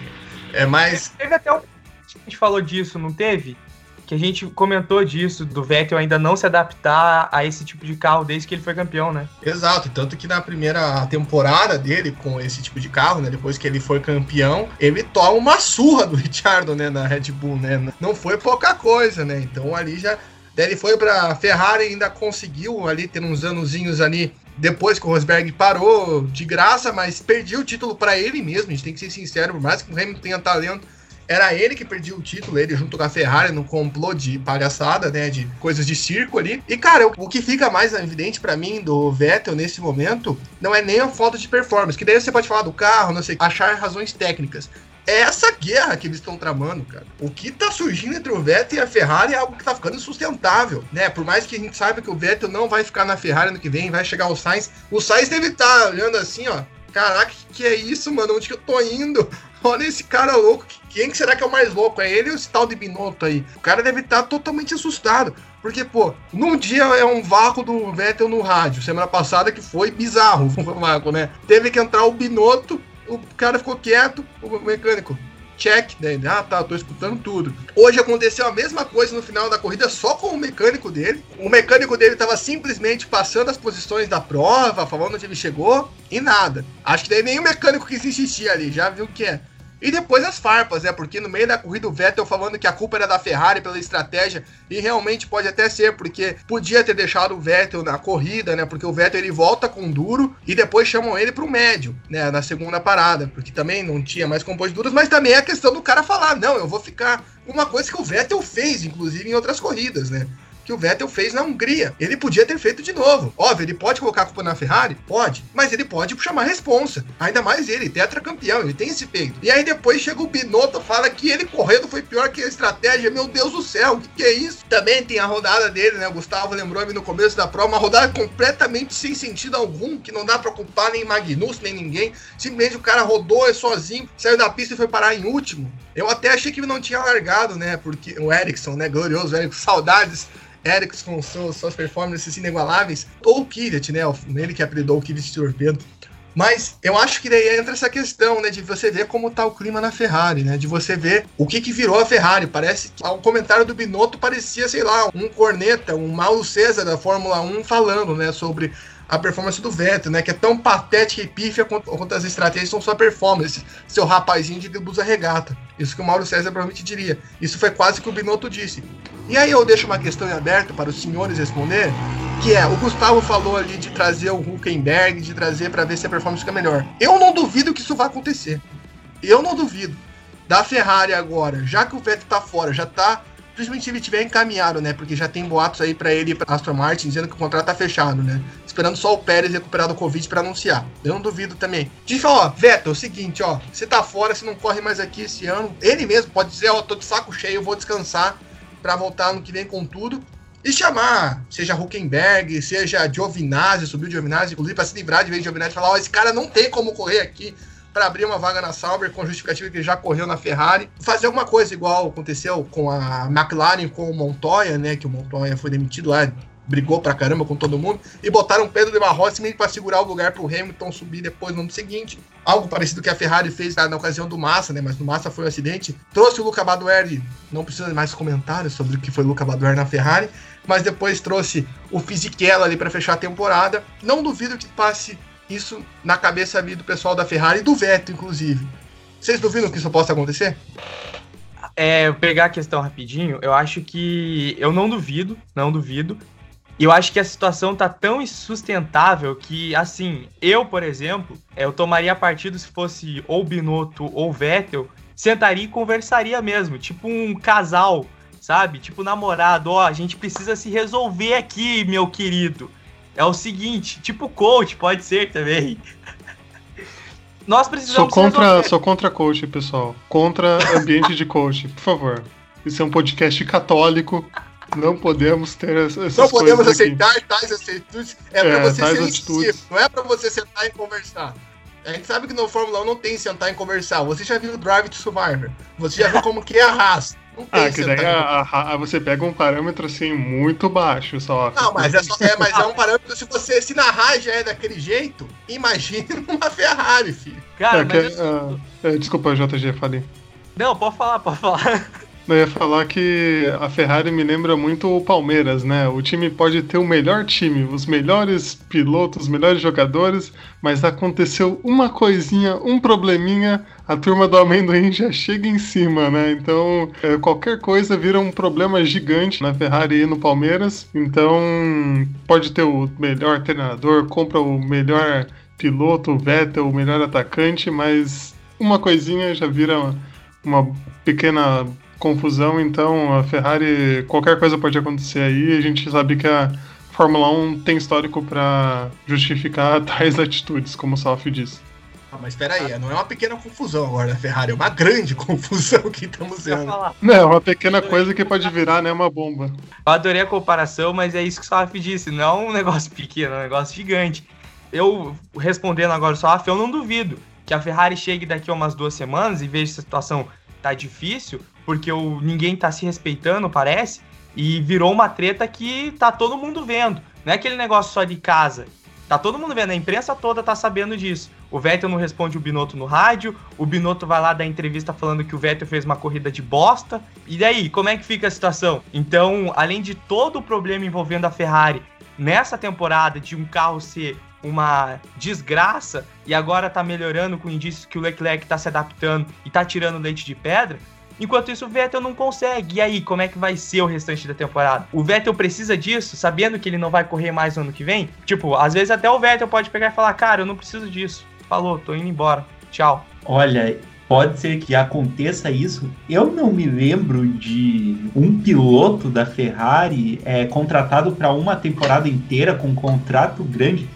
é mais. Teve até um. A gente falou disso, não teve? Que a gente comentou disso, do Vettel ainda não se adaptar a esse tipo de carro desde que ele foi campeão, né? Exato, tanto que na primeira temporada dele com esse tipo de carro, né, depois que ele foi campeão, ele toma uma surra do Richardo, né, na Red Bull, né? Não foi pouca coisa, né? Então ali já Daí ele foi para Ferrari ainda conseguiu ali ter uns anozinhos ali depois que o Rosberg parou de graça, mas perdia o título para ele mesmo. A gente tem que ser sincero, por mais que o Hamilton tenha talento, era ele que perdia o título, ele junto com a Ferrari, no complô de palhaçada, né? De coisas de circo ali. E, cara, o, que fica mais evidente para mim do Vettel nesse momento não é nem a falta de performance, que daí você pode falar do carro, não sei, achar razões técnicas é essa guerra que eles estão tramando, cara. O que tá surgindo entre o Vettel e a Ferrari é algo que tá ficando insustentável, né? Por mais que a gente saiba que o Vettel não vai ficar na Ferrari no que vem, vai chegar o Sainz. O Sainz deve estar tá olhando assim, ó. Caraca, que, que é isso, mano? Onde que eu tô indo? Olha esse cara louco. Quem que será que é o mais louco? É ele ou esse tal de Binotto aí? O cara deve estar totalmente assustado. Porque, pô, num dia é um vácuo do Vettel no rádio. Semana passada que foi bizarro o vácuo, né? Teve que entrar o Binotto, o cara ficou quieto, o mecânico check, né? Ah, tá, tô escutando tudo. Hoje aconteceu a mesma coisa no final da corrida, só com o mecânico dele. O mecânico dele tava simplesmente passando as posições da prova, falando onde ele chegou, e nada. Acho que daí o mecânico quis insistir ali, já viu o que é. E depois as farpas, né? Porque no meio da corrida o Vettel falando que a culpa era da Ferrari pela estratégia, e realmente pode até ser, porque podia ter deixado o Vettel na corrida, né? Porque o Vettel ele volta com duro e depois chamam ele pro médio, né? Na segunda parada, porque também não tinha mais compostos duros, mas também é a questão do cara falar: não, eu vou ficar. Uma coisa que o Vettel fez, inclusive, em outras corridas, né? Que o Vettel fez na Hungria. Ele podia ter feito de novo. Óbvio, ele pode colocar a culpa na Ferrari? Pode. Mas ele pode chamar a responsa. Ainda mais ele, tetracampeão, ele tem esse peito. E aí depois chega o Binotto, fala que ele correndo foi pior que a estratégia. Meu Deus do céu, o que, que é isso? Também tem a rodada dele, né? O Gustavo lembrou me no começo da prova, uma rodada completamente sem sentido algum, que não dá pra culpar nem Magnus, nem ninguém. Simplesmente o cara rodou sozinho, saiu da pista e foi parar em último. Eu até achei que não tinha largado, né? Porque o Ericsson, né? Glorioso Ericsson, saudades. Ericsson com suas, performances inigualáveis. Ou o Kvyat, né? Ele que apelidou o Kvyat de torpedo. Mas eu acho que daí entra essa questão, né, de você ver como tá o clima na Ferrari, né, de você ver o que que virou a Ferrari. Parece que o comentário do Binotto parecia, sei lá, um corneta, um Mauro César da Fórmula 1 falando, né, sobre a performance do Vettel, né? Que é tão patética e pífia quanto, quanto as estratégias são sua performance, seu rapazinho de blusa regata. Isso que o Mauro César provavelmente diria. Isso foi quase que o Binotto disse. E aí eu deixo uma questão em aberto para os senhores responder, que é, o Gustavo falou ali de trazer o Huckenberg, de trazer para ver se a performance fica melhor. Eu não duvido que isso vai acontecer. Eu não duvido. Da Ferrari agora, já que o Vettel tá fora, já tá principalmente se ele tiver encaminhado, né? Porque já tem boatos aí para ele para Aston Martin dizendo que o contrato tá fechado, né? Esperando só o Pérez recuperar do Covid para anunciar. Eu não duvido também. Diz, ó, Vettel, é o seguinte, ó, você tá fora, você não corre mais aqui esse ano. Ele mesmo pode dizer, ó, tô de saco cheio, vou descansar para voltar no que vem com tudo. E chamar, seja Huckenberg, seja Giovinazzi, subiu Giovinazzi, inclusive para se livrar de vez de Giovinazzi e falar, ó, esse cara não tem como correr aqui para abrir uma vaga na Sauber com justificativa que ele já correu na Ferrari. Fazer alguma coisa igual aconteceu com a McLaren com o Montoya, né? Que o Montoya foi demitido lá, brigou pra caramba com todo mundo, e botaram Pedro de Rossi meio para segurar o lugar pro Hamilton subir depois no ano seguinte. Algo parecido que a Ferrari fez na, ocasião do Massa, né? Mas no Massa foi um acidente. Trouxe o Luca Badoer, não precisa mais comentários sobre o que foi o Luca Badoer na Ferrari, mas depois trouxe o Fisichella ali para fechar a temporada. Não duvido que passe isso na cabeça ali do pessoal da Ferrari e do Vettel, inclusive. Vocês duvidam que isso possa acontecer? É, pegar a questão rapidinho, eu acho que. Eu não duvido, não duvido. E eu acho que a situação tá tão insustentável que, assim, eu, por exemplo, é, eu tomaria partido se fosse ou Binotto ou Vettel, sentaria e conversaria mesmo, tipo um casal, sabe? Tipo namorado, ó, a gente precisa se resolver aqui, meu querido é o seguinte, tipo coach, pode ser também. Nós precisamos. Sou contra, sou contra coach, pessoal. Contra ambiente de coach, por favor. Isso é um podcast católico. Não podemos ter essas Não podemos aceitar aqui. tais atitudes. É, é pra você ser atitudes. não é pra você sentar e conversar. A gente sabe que no Fórmula 1 não tem sentar e conversar. Você já viu o Drive to Survivor. Você já viu como que é a raça. Ah, que daí a, a, a, você pega um parâmetro assim muito baixo só. Não, mas é, só, é, mas é um parâmetro se você se narrar já é daquele jeito, imagine uma Ferrari, filho. Cara, é, que, uh, é, desculpa, JG, falei. Não, pode falar, pode falar. Eu ia falar que a Ferrari me lembra muito o Palmeiras, né? O time pode ter o melhor time, os melhores pilotos, os melhores jogadores, mas aconteceu uma coisinha, um probleminha, a turma do amendoim já chega em cima, né? Então, é, qualquer coisa vira um problema gigante na Ferrari e no Palmeiras. Então, pode ter o melhor treinador, compra o melhor piloto, o Vettel, o melhor atacante, mas uma coisinha já vira uma, uma pequena confusão, então a Ferrari, qualquer coisa pode acontecer aí. A gente sabe que a Fórmula 1 tem histórico para justificar tais atitudes, como o Salf disse. Ah, mas espera aí, não é uma pequena confusão agora da Ferrari, é uma grande confusão que estamos vendo. Não, é uma pequena coisa que pode virar, né, uma bomba. Eu adorei a comparação, mas é isso que o Salaf disse, não é um negócio pequeno, é um negócio gigante. Eu, respondendo agora o Salaf, eu não duvido que a Ferrari chegue daqui a umas duas semanas e veja se a situação tá difícil, porque o, ninguém tá se respeitando, parece, e virou uma treta que tá todo mundo vendo. Não é aquele negócio só de casa. Tá todo mundo vendo, a imprensa toda tá sabendo disso. O Vettel não responde o Binotto no rádio, o Binotto vai lá dar entrevista falando que o Vettel fez uma corrida de bosta. E daí, como é que fica a situação? Então, além de todo o problema envolvendo a Ferrari nessa temporada de um carro ser uma desgraça e agora tá melhorando com indícios que o Leclerc tá se adaptando e tá tirando leite de pedra, Enquanto isso, o Vettel não consegue. E aí, como é que vai ser o restante da temporada? O Vettel precisa disso, sabendo que ele não vai correr mais no ano que vem? Tipo, às vezes até o Vettel pode pegar e falar: Cara, eu não preciso disso. Falou, tô indo embora. Tchau. Olha, pode ser que aconteça isso. Eu não me lembro de um piloto da Ferrari é, contratado para uma temporada inteira com um contrato grande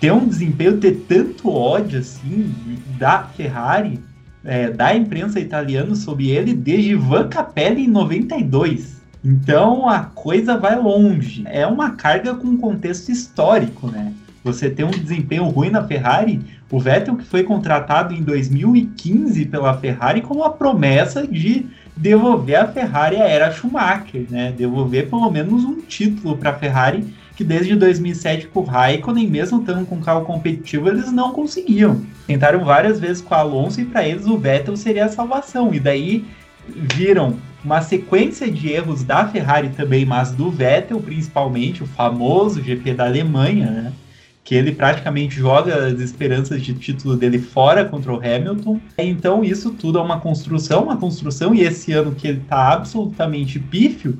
ter um desempenho, ter tanto ódio assim da Ferrari, é, da imprensa italiana sobre ele desde Ivan Capelli em 92. Então a coisa vai longe. É uma carga com contexto histórico, né? Você tem um desempenho ruim na Ferrari, o Vettel que foi contratado em 2015 pela Ferrari com a promessa de devolver a Ferrari à era Schumacher, né? Devolver pelo menos um título para a Ferrari que desde 2007 com o Raikkonen, mesmo estando com carro competitivo, eles não conseguiam. Tentaram várias vezes com o Alonso e para eles o Vettel seria a salvação. E daí viram uma sequência de erros da Ferrari também, mas do Vettel principalmente, o famoso GP da Alemanha, né? que ele praticamente joga as esperanças de título dele fora contra o Hamilton. Então isso tudo é uma construção, uma construção, e esse ano que ele está absolutamente pífio,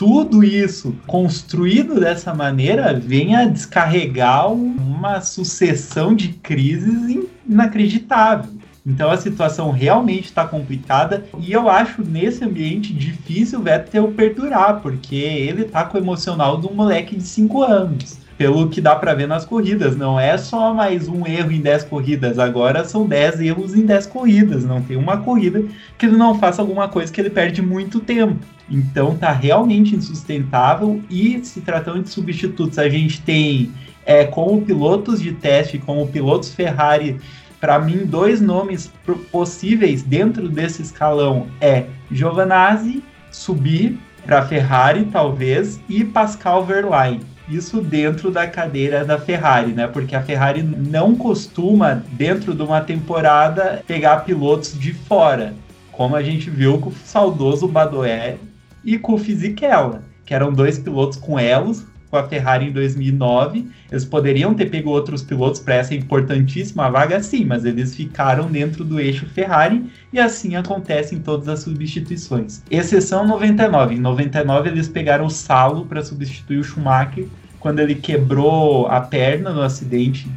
tudo isso construído dessa maneira vem a descarregar uma sucessão de crises inacreditável. Então a situação realmente está complicada e eu acho nesse ambiente difícil o Vettel perdurar, porque ele tá com o emocional de um moleque de 5 anos pelo que dá para ver nas corridas. Não é só mais um erro em 10 corridas, agora são 10 erros em 10 corridas. Não tem uma corrida que ele não faça alguma coisa que ele perde muito tempo. Então tá realmente insustentável e se tratando de substitutos, a gente tem é, como pilotos de teste, como pilotos Ferrari, para mim dois nomes possíveis dentro desse escalão é Giovanazzi subir para Ferrari talvez e Pascal Verlaine. Isso dentro da cadeira da Ferrari, né? Porque a Ferrari não costuma, dentro de uma temporada, pegar pilotos de fora. Como a gente viu com o saudoso Badoer e com o Fisichella, que eram dois pilotos com elos, com a Ferrari em 2009. Eles poderiam ter pego outros pilotos para essa importantíssima vaga, sim, mas eles ficaram dentro do eixo Ferrari e assim acontece em todas as substituições. Exceção 99. Em 99 eles pegaram o Salo para substituir o Schumacher quando ele quebrou a perna no acidente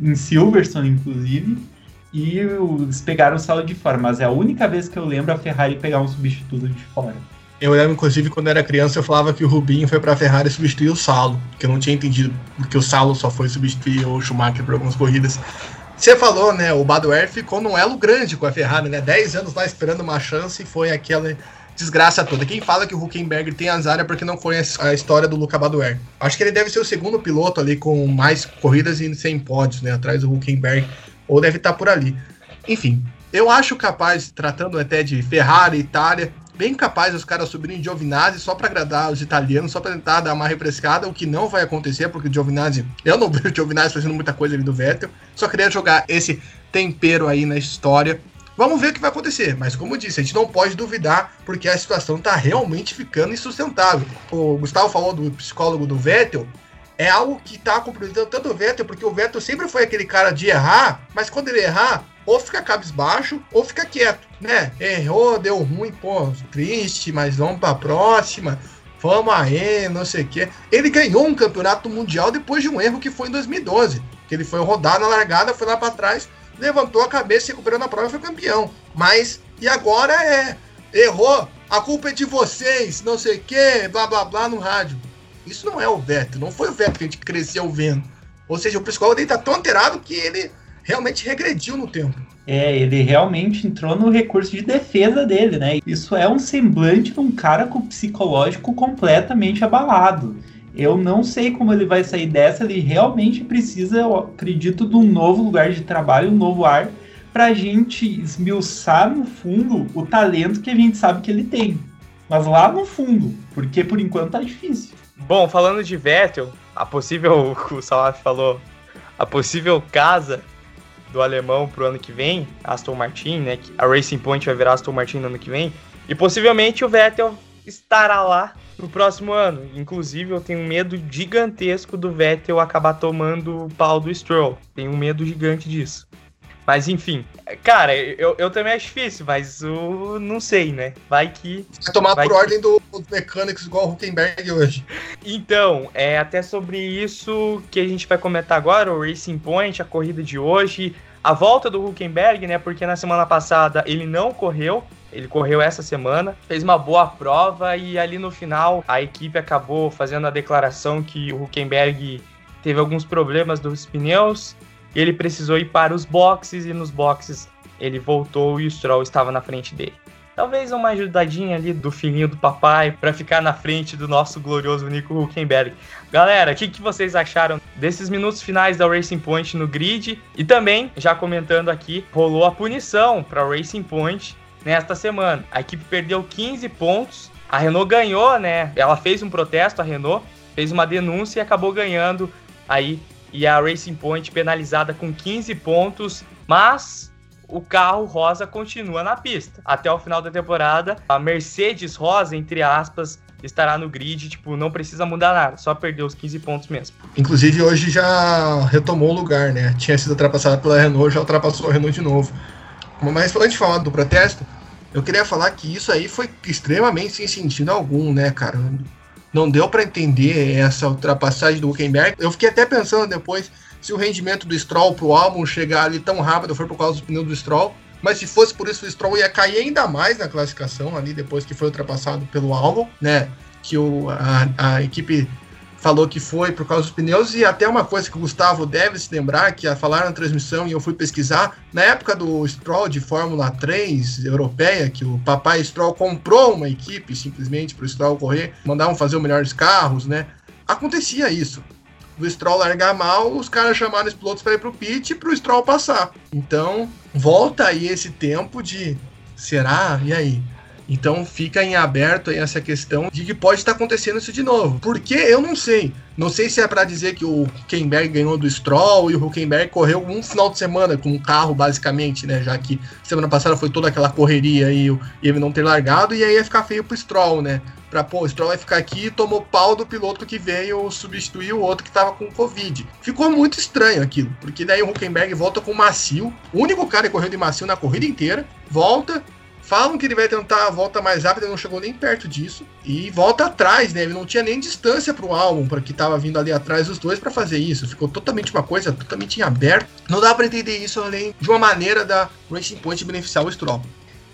em Silverstone, inclusive, e eles pegaram o salo de fora. Mas é a única vez que eu lembro a Ferrari pegar um substituto de fora. Eu lembro, inclusive, quando era criança, eu falava que o Rubinho foi para a Ferrari substituir o Salo, que eu não tinha entendido que o Salo só foi substituir o Schumacher por algumas corridas. Você falou, né? O Badoer ficou num elo grande com a Ferrari, né? 10 anos lá esperando uma chance e foi aquela desgraça toda. Quem fala que o Huckenberg tem azar é porque não conhece a história do Luca Badoer. Acho que ele deve ser o segundo piloto ali com mais corridas e sem pódios, né? Atrás do Huckenberg, ou deve estar por ali. Enfim, eu acho capaz, tratando até de Ferrari, Itália, bem capaz os caras subirem Giovinazzi só para agradar os italianos, só para tentar dar uma refrescada, o que não vai acontecer, porque o Giovinazzi, eu não vejo o Giovinazzi fazendo muita coisa ali do Vettel, só queria jogar esse tempero aí na história Vamos ver o que vai acontecer, mas como eu disse, a gente não pode duvidar porque a situação está realmente ficando insustentável. O Gustavo falou do psicólogo do Vettel, é algo que está comprometendo tanto o Vettel, porque o Vettel sempre foi aquele cara de errar, mas quando ele errar, ou fica cabisbaixo ou fica quieto, né? Errou, deu ruim, pô, triste, mas vamos para a próxima. Vamos aí, não sei o quê. Ele ganhou um campeonato mundial depois de um erro que foi em 2012. Que ele foi rodar na largada, foi lá para trás, levantou a cabeça, recuperou na prova e foi campeão. Mas, e agora é, errou, a culpa é de vocês, não sei o que, blá blá blá no rádio. Isso não é o Vettel, não foi o Vettel que a gente cresceu vendo. Ou seja, o psicólogo dele tá tão alterado que ele realmente regrediu no tempo. É, ele realmente entrou no recurso de defesa dele, né? Isso é um semblante de um cara com o psicológico completamente abalado. Eu não sei como ele vai sair dessa. Ele realmente precisa, eu acredito, de um novo lugar de trabalho, um novo ar, para a gente esmiuçar no fundo o talento que a gente sabe que ele tem. Mas lá no fundo, porque por enquanto tá difícil. Bom, falando de Vettel, a possível, o Salaf falou, a possível casa do alemão pro ano que vem, Aston Martin, né? A Racing Point vai virar Aston Martin no ano que vem. E possivelmente o Vettel estará lá no próximo ano. Inclusive, eu tenho um medo gigantesco do Vettel acabar tomando o pau do Stroll. Tenho um medo gigante disso. Mas enfim, cara, eu, eu também acho difícil, mas eu não sei, né? Vai que. Vai tomar vai por que... ordem dos do mecânicos igual o Huckenberg hoje. Então, é até sobre isso que a gente vai comentar agora, o Racing Point, a corrida de hoje, a volta do Huckenberg, né? Porque na semana passada ele não correu, ele correu essa semana, fez uma boa prova e ali no final a equipe acabou fazendo a declaração que o Huckenberg teve alguns problemas dos pneus e ele precisou ir para os boxes e nos boxes ele voltou e o Stroll estava na frente dele. Talvez uma ajudadinha ali do filhinho do papai para ficar na frente do nosso glorioso Nico Huckenberg. Galera, o que, que vocês acharam desses minutos finais da Racing Point no grid? E também, já comentando aqui, rolou a punição para Racing Point nesta semana. A equipe perdeu 15 pontos, a Renault ganhou, né? Ela fez um protesto, a Renault fez uma denúncia e acabou ganhando aí. E a Racing Point penalizada com 15 pontos, mas o carro rosa continua na pista. Até o final da temporada, a Mercedes rosa, entre aspas, estará no grid, tipo, não precisa mudar nada, só perder os 15 pontos mesmo. Inclusive hoje já retomou o lugar, né? Tinha sido ultrapassada pela Renault, já ultrapassou a Renault de novo. Mas antes de falar do protesto, eu queria falar que isso aí foi extremamente sem sentido algum, né, cara? Não deu para entender essa ultrapassagem do Huckenberg. Eu fiquei até pensando depois se o rendimento do Stroll pro álbum chegar ali tão rápido foi por causa dos pneus do Stroll. Mas se fosse por isso, o Stroll ia cair ainda mais na classificação ali depois que foi ultrapassado pelo álbum, né? Que o, a, a equipe falou que foi por causa dos pneus. E até uma coisa que o Gustavo deve se lembrar, que falaram na transmissão e eu fui pesquisar, na época do Stroll de Fórmula 3 europeia, que o papai Stroll comprou uma equipe simplesmente para o Stroll correr, mandavam fazer os melhores carros, né? Acontecia isso do Stroll largar mal, os caras chamaram os pilotos para ir pro pit e pro Stroll passar. Então, volta aí esse tempo de será? E aí? Então fica em aberto aí essa questão de que pode estar acontecendo isso de novo. Porque eu não sei. Não sei se é para dizer que o Huckenberg ganhou do Stroll e o Huckenberg correu um final de semana com um carro, basicamente, né? Já que semana passada foi toda aquela correria e, ele não ter largado, e aí ia ficar feio pro Stroll, né? Pra, pô, o Stroll vai ficar aqui e tomou pau do piloto que veio substituir o outro que tava com Covid. Ficou muito estranho aquilo, porque daí o Huckenberg volta com macio, o único cara que correu de macio na corrida inteira, volta, Falam que ele vai tentar a volta mais rápida, não chegou nem perto disso. E volta atrás, né? Ele não tinha nem distância para o álbum, para que estava vindo ali atrás dos dois para fazer isso. Ficou totalmente uma coisa totalmente em aberto. Não dá para entender isso além de uma maneira da Racing Point beneficiar o Stroll.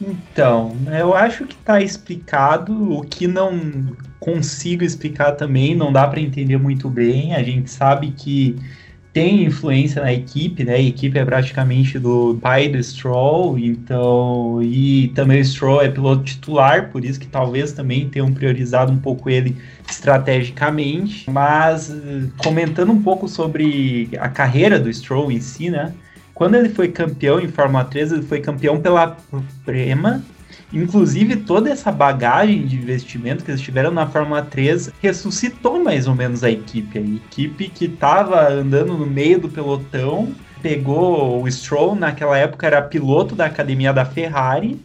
Então, eu acho que está explicado. O que não consigo explicar também, não dá para entender muito bem. A gente sabe que tem influência na equipe, né? A equipe é praticamente do pai do Stroll, então e também o Stroll é piloto titular, por isso que talvez também tenham priorizado um pouco ele estrategicamente. Mas comentando um pouco sobre a carreira do Stroll em si, né? Quando ele foi campeão em Fórmula 3, ele foi campeão pela Prema Inclusive, toda essa bagagem de investimento que eles tiveram na Fórmula 3 ressuscitou mais ou menos a equipe. A equipe que estava andando no meio do pelotão pegou o Stroll, naquela época era piloto da academia da Ferrari,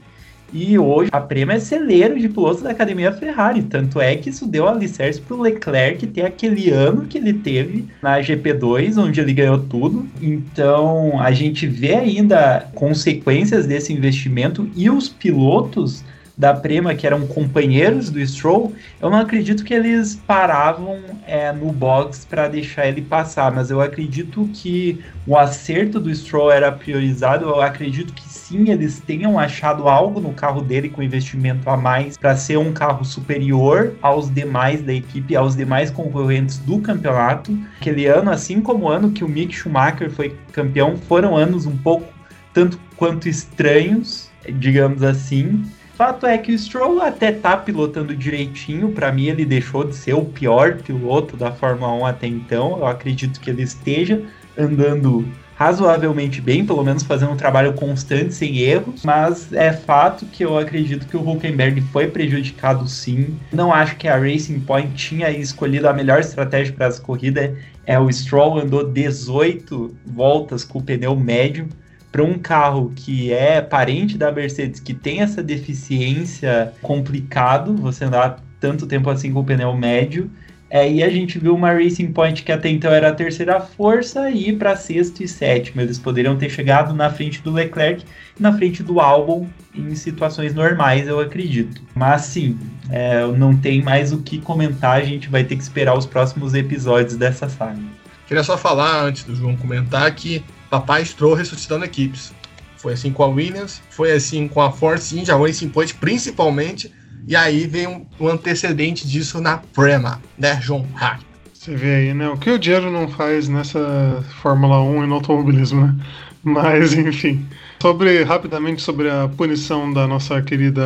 e hoje a Prema é celeiro de pilotos da academia Ferrari. Tanto é que isso deu alicerce para o Leclerc ter aquele ano que ele teve na GP2, onde ele ganhou tudo. Então a gente vê ainda consequências desse investimento e os pilotos da Prema, que eram companheiros do Stroll, eu não acredito que eles paravam é, no box para deixar ele passar, mas eu acredito que o acerto do Stroll era priorizado. Eu acredito que sim, eles tenham achado algo no carro dele com investimento a mais para ser um carro superior aos demais da equipe, aos demais concorrentes do campeonato. Aquele ano, assim como o ano que o Mick Schumacher foi campeão, foram anos um pouco tanto quanto estranhos, digamos assim fato é que o Stroll até tá pilotando direitinho. Para mim, ele deixou de ser o pior piloto da Fórmula 1 até então. Eu acredito que ele esteja andando razoavelmente bem, pelo menos fazendo um trabalho constante, sem erros, mas é fato que eu acredito que o Huckenberg foi prejudicado sim. Não acho que a Racing Point tinha escolhido a melhor estratégia para essa corrida. É, o Stroll andou 18 voltas com o pneu médio, para um carro que é parente da Mercedes, que tem essa deficiência complicado, você andar tanto tempo assim com o pneu médio. É, e a gente viu uma Racing Point que até então era a terceira força e ir para sexto e sétimo. Eles poderiam ter chegado na frente do Leclerc e na frente do Albon em situações normais, eu acredito. Mas sim, é, não tem mais o que comentar, a gente vai ter que esperar os próximos episódios dessa saga. Queria só falar, antes do João comentar, que Papai Stroll ressuscitando equipes. Foi assim com a Williams, foi assim com a Force India, Racing Point principalmente, e aí vem um, um antecedente disso na Prema, né, João Hack? Você vê aí, né? O que o dinheiro não faz nessa Fórmula 1 e no automobilismo, né? Mas, enfim. Sobre, rapidamente, sobre a punição da nossa querida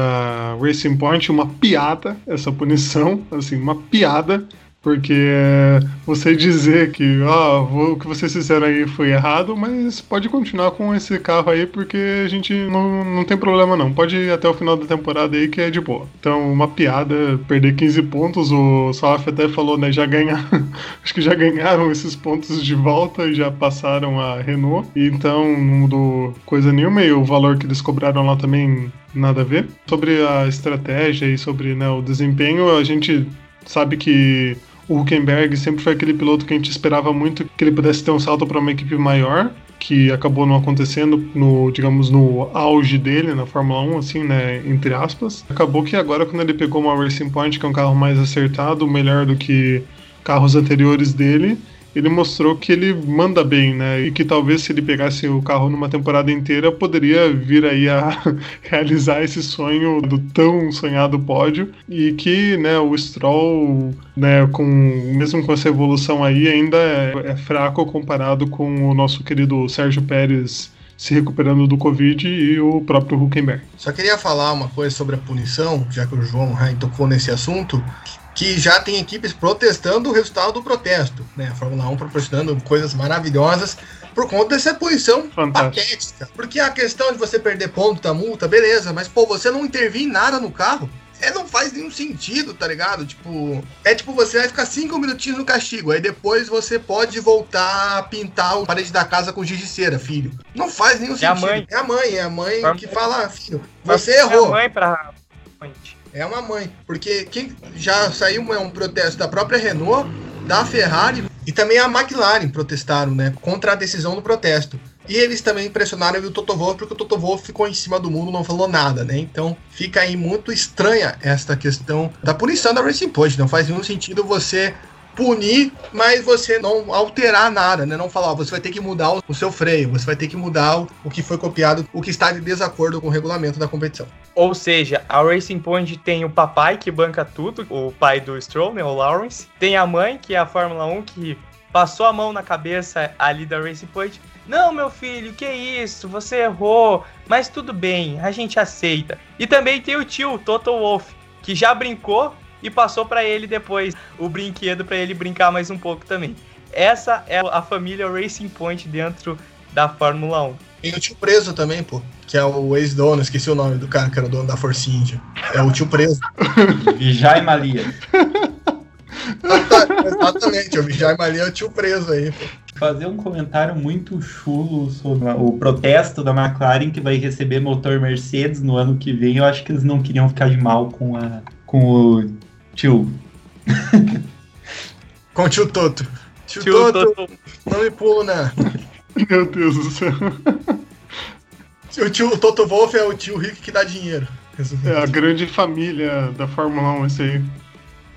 Racing Point, uma piada essa punição, assim, uma piada porque é, você dizer que ah, o que vocês fizeram aí foi errado, mas pode continuar com esse carro aí porque a gente não, não tem problema não. Pode ir até o final da temporada aí que é de boa. Então, uma piada, perder 15 pontos, o Salaf até falou, né, já ganharam, acho que já ganharam esses pontos de volta e já passaram a Renault. Então, não mudou coisa nenhuma e o valor que eles cobraram lá também nada a ver. Sobre a estratégia e sobre né, o desempenho, a gente sabe que o Huckenberg sempre foi aquele piloto que a gente esperava muito que ele pudesse ter um salto para uma equipe maior, que acabou não acontecendo no, digamos, no auge dele na Fórmula 1, assim, né, entre aspas. Acabou que agora quando ele pegou uma Racing Point, que é um carro mais acertado, melhor do que carros anteriores dele, ele mostrou que ele manda bem, né? E que talvez se ele pegasse o carro numa temporada inteira, poderia vir aí a realizar esse sonho do tão sonhado pódio. E que, né, o Stroll, né, com, mesmo com essa evolução aí, ainda é, é fraco comparado com o nosso querido Sérgio Pérez se recuperando do Covid e o próprio Huckenberg. Só queria falar uma coisa sobre a punição, já que o João tocou nesse assunto, que já tem equipes protestando o resultado do protesto, né? A Fórmula 1 proporcionando coisas maravilhosas por conta dessa posição patética. Porque a questão de você perder ponto da multa, beleza, mas pô, você não intervir em nada no carro. É, não faz nenhum sentido, tá ligado? Tipo, é tipo, você vai ficar cinco minutinhos no castigo, aí depois você pode voltar a pintar a parede da casa com giz de cera, filho. Não faz nenhum É a sentido. mãe. É a mãe, é a mãe que fala, filho, você É a errou. mãe pra. É uma mãe. Porque quem já saiu é um protesto da própria Renault, da Ferrari e também a McLaren protestaram, né? Contra a decisão do protesto. E eles também pressionaram o Toto Wolff porque o Toto Wolff ficou em cima do mundo, não falou nada, né? Então fica aí muito estranha esta questão da punição da Racing Point. Não faz nenhum sentido você punir, mas você não alterar nada, né? Não falar, ó, você vai ter que mudar o- seu freio, você vai ter que mudar o, o que foi copiado, o que está de desacordo com o regulamento da competição. Ou seja, a Racing Point tem o papai que banca tudo, o pai do Stroll, né, o Lawrence. Tem a mãe, que é a Fórmula 1, que passou a mão na cabeça ali da Racing Point. Não, meu filho, que isso? Você errou, mas tudo bem, a gente aceita. E também tem o tio, o Toto Wolff, que já brincou e passou pra ele depois o brinquedo pra ele brincar mais um pouco também. Essa é a família Racing Point dentro da Fórmula 1. Tem o tio preso também, pô. Que é o ex-dono, esqueci o nome do cara que era o dono da Força Índia. É o tio preso. Vijay Malia. Exatamente, o Vijay Malia é o tio preso aí. Pô. Fazer um comentário muito chulo sobre o protesto da McLaren que vai receber motor Mercedes no ano que vem. Eu acho que eles não queriam ficar de mal com, a, com o tio. Com o tio Toto. Tio, Tio Toto, Toto não me pulo, né? Meu Deus do céu. O tio o Toto Wolff é o tio rico que dá dinheiro. É a grande família da Fórmula 1, esse aí.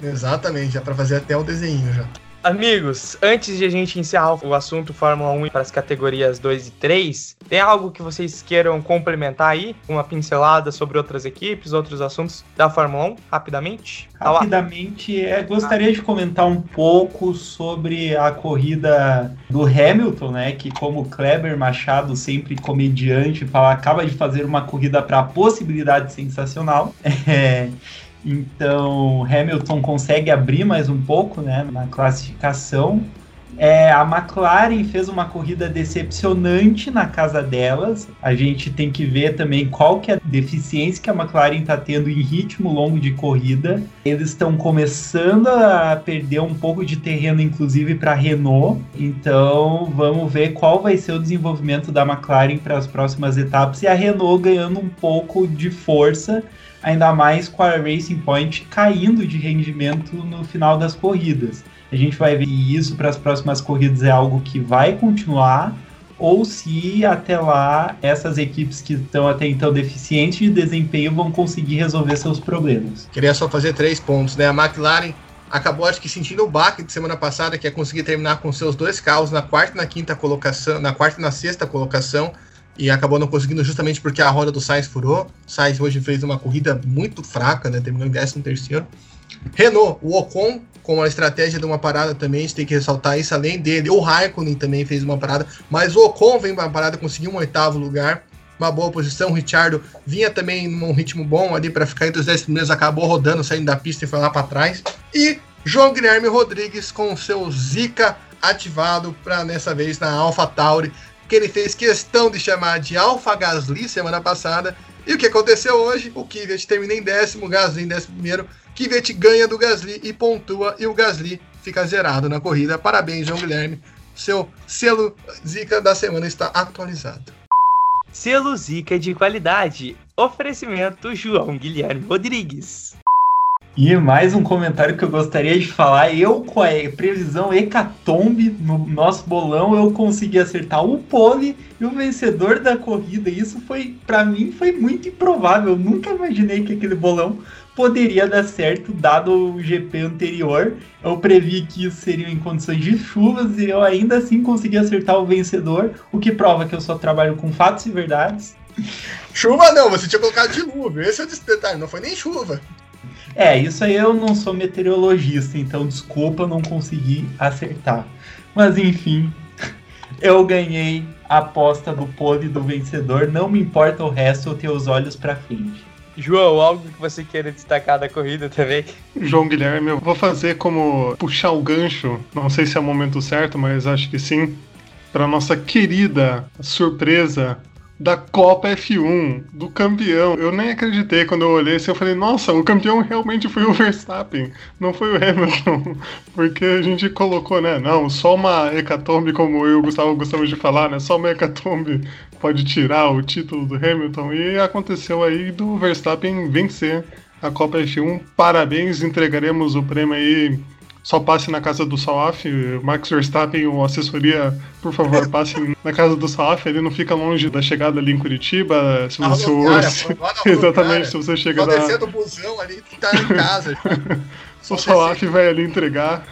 Exatamente, já pra fazer até o desenho já. Amigos, antes de a gente encerrar o assunto Fórmula 1 para as categorias 2 e 3, tem algo que vocês queiram complementar aí? Uma pincelada sobre outras equipes, outros assuntos da Fórmula 1, rapidamente? Tá. Rapidamente, é, gostaria de comentar um pouco sobre a corrida do Hamilton, né? Que como Kleber Machado, sempre comediante, fala, acaba de fazer uma corrida para possibilidade sensacional. É, então, Hamilton consegue abrir mais um pouco, né? Na classificação. É, a McLaren fez uma corrida decepcionante na casa delas. A gente tem que ver também qual que é a deficiência que a McLaren está tendo em ritmo longo de corrida. Eles estão começando a perder um pouco de terreno, inclusive para a Renault. Então vamos ver qual vai ser o desenvolvimento da McLaren para as próximas etapas e a Renault ganhando um pouco de força. Ainda mais com a Racing Point caindo de rendimento no final das corridas. A gente vai ver isso para as próximas corridas é algo que vai continuar ou se até lá essas equipes que estão até então deficientes de desempenho vão conseguir resolver seus problemas. Queria só fazer três pontos, né? A McLaren acabou acho que sentindo o baque de semana passada, que é conseguir terminar com seus dois carros na quarta e na quinta colocação, na quarta e na sexta colocação, e acabou não conseguindo justamente porque a roda do Sainz furou. O Sainz hoje fez uma corrida muito fraca, né? Terminou em 13 terceiro. Renault, o Ocon, com a estratégia de uma parada também, a gente tem que ressaltar isso, além dele, o Raikkonen também fez uma parada, mas o Ocon vem uma parada, conseguiu um oitavo lugar, uma boa posição, o Richardo vinha também num ritmo bom ali para ficar entre os 10 primeiros, acabou rodando, saindo da pista e foi lá para trás, e João Guilherme Rodrigues com seu Zika ativado para nessa vez na Alpha Tauri, que ele fez questão de chamar de Alpha Gasly semana passada, e o que aconteceu hoje? O Kvyat termina em décimo, Gasly em décimo primeiro, Kvyat ganha do Gasly e pontua, e o Gasly fica zerado na corrida. Parabéns, João Guilherme. Seu selo Zica da semana está atualizado. Selo Zica de qualidade. Oferecimento João Guilherme Rodrigues. E mais um comentário que eu gostaria de falar. Eu, com a previsão hecatombe no nosso bolão, eu consegui acertar o pole e o vencedor da corrida. Isso foi, para mim, foi muito improvável. Eu nunca imaginei que aquele bolão poderia dar certo, dado o GP anterior. Eu previ que isso seria em condições de chuvas e eu ainda assim consegui acertar o vencedor, o que prova que eu só trabalho com fatos e verdades. Chuva não, você tinha colocado dilúvio. Esse é o detalhe, não foi nem chuva. É, isso aí eu não sou meteorologista, então desculpa, não consegui acertar. Mas enfim, eu ganhei a aposta do pole do vencedor, não me importa o resto, eu tenho os olhos para frente. João, algo que você queira destacar da corrida também? João Guilherme, eu vou fazer como puxar o gancho, não sei se é o momento certo, mas acho que sim, para nossa querida surpresa da Copa F1, do campeão. Eu nem acreditei quando eu olhei assim, eu falei, nossa, o campeão realmente foi o Verstappen, não foi o Hamilton. Porque a gente colocou, né? Não, só uma hecatombe, como eu e o Gustavo gostamos de falar, né? Só uma hecatombe pode tirar o título do Hamilton. E aconteceu aí do Verstappen vencer a Copa F1. Parabéns, entregaremos o prêmio aí só passe na casa do Salaf, Max Verstappen ou assessoria, por favor, passe na casa do Salaf, ele não fica longe da chegada ali em Curitiba, se você... Exatamente, se você chega da... descer do busão ali, tá em casa. o Salaf vai ali entregar...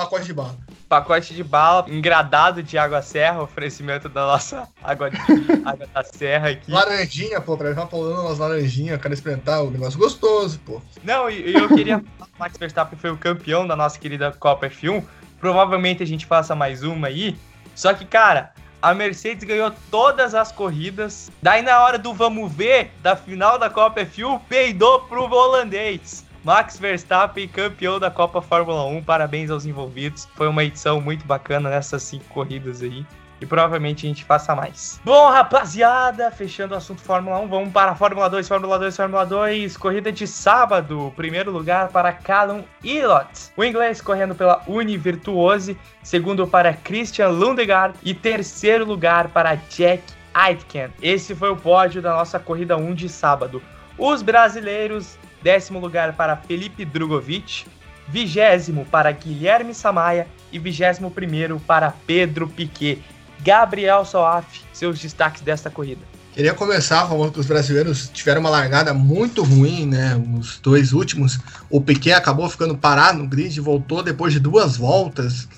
Um pacote de bala pacote de bala engradado de água serra, oferecimento da nossa água, de, água da serra aqui. Laranjinha, pô, pra já falando umas laranjinhas, quero experimentar o negócio gostoso, pô. Não, e eu queria falar que o Max Verstappen foi o campeão da nossa querida Copa F1. Provavelmente a gente faça mais uma aí. Só que, cara, a Mercedes ganhou todas as corridas. Daí na hora do vamos ver, da final da Copa F1, peidou pro holandês. Max Verstappen, campeão da Copa Fórmula 1. Parabéns aos envolvidos. Foi uma edição muito bacana nessas cinco corridas aí. E provavelmente a gente faça mais. Bom, rapaziada, fechando o assunto Fórmula 1, vamos para a Fórmula 2, Fórmula 2, Fórmula 2. Corrida de sábado. Primeiro lugar para Callum Ilott. O inglês correndo pela Univirtuose. Segundo para Christian Lundegaard. E terceiro lugar para Jack Aitken. Esse foi o pódio da nossa corrida 1 de sábado. Os brasileiros décimo lugar para Felipe Drogovic, vigésimo para Guilherme Samaia e vigésimo primeiro para Pedro Piquet. Gabriel Soaf, seus destaques desta corrida. Queria começar falando que os brasileiros tiveram uma largada muito ruim, né? Os dois últimos. O Piquet acabou ficando parado no grid, voltou depois de duas voltas,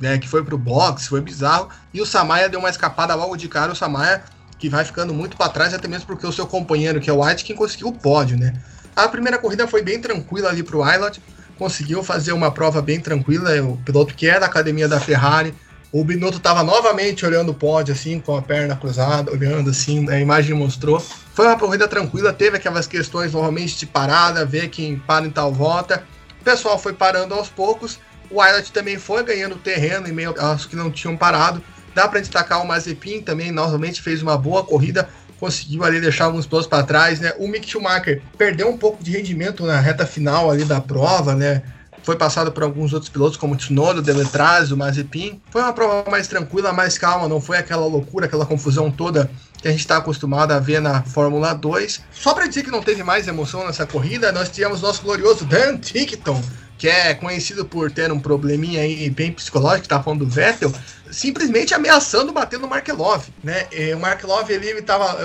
né? Que foi pro box, foi bizarro. E o Samaia deu uma escapada logo de cara. O Samaia que vai ficando muito para trás, até mesmo porque o seu companheiro, que é o quem conseguiu o pódio, né? A primeira corrida foi bem tranquila ali para o Aylot, conseguiu fazer uma prova bem tranquila, o piloto que é da academia da Ferrari, o Binotto estava novamente olhando o pódio, assim, com a perna cruzada, olhando assim, a imagem mostrou. Foi uma corrida tranquila, teve aquelas questões normalmente de parada, ver quem para em tal volta. O pessoal foi parando aos poucos. O Aylot também foi ganhando terreno em meio aos que não tinham parado. Dá para destacar o Mazepin também, novamente fez uma boa corrida conseguiu ali deixar alguns pilotos para trás, né? O Mick Schumacher perdeu um pouco de rendimento na reta final ali da prova, né? Foi passado por alguns outros pilotos, como Tsunoda, Deletraz, o Mazepin. Foi uma prova mais tranquila, mais calma, não foi aquela loucura, aquela confusão toda que a gente está acostumado a ver na Fórmula 2. Só para dizer que não teve mais emoção nessa corrida, nós tivemos nosso glorioso Dan Tickton, que é conhecido por ter um probleminha aí bem psicológico, tá falando do Vettel, simplesmente ameaçando bater no Markelov, né? E o Markelov ele, ele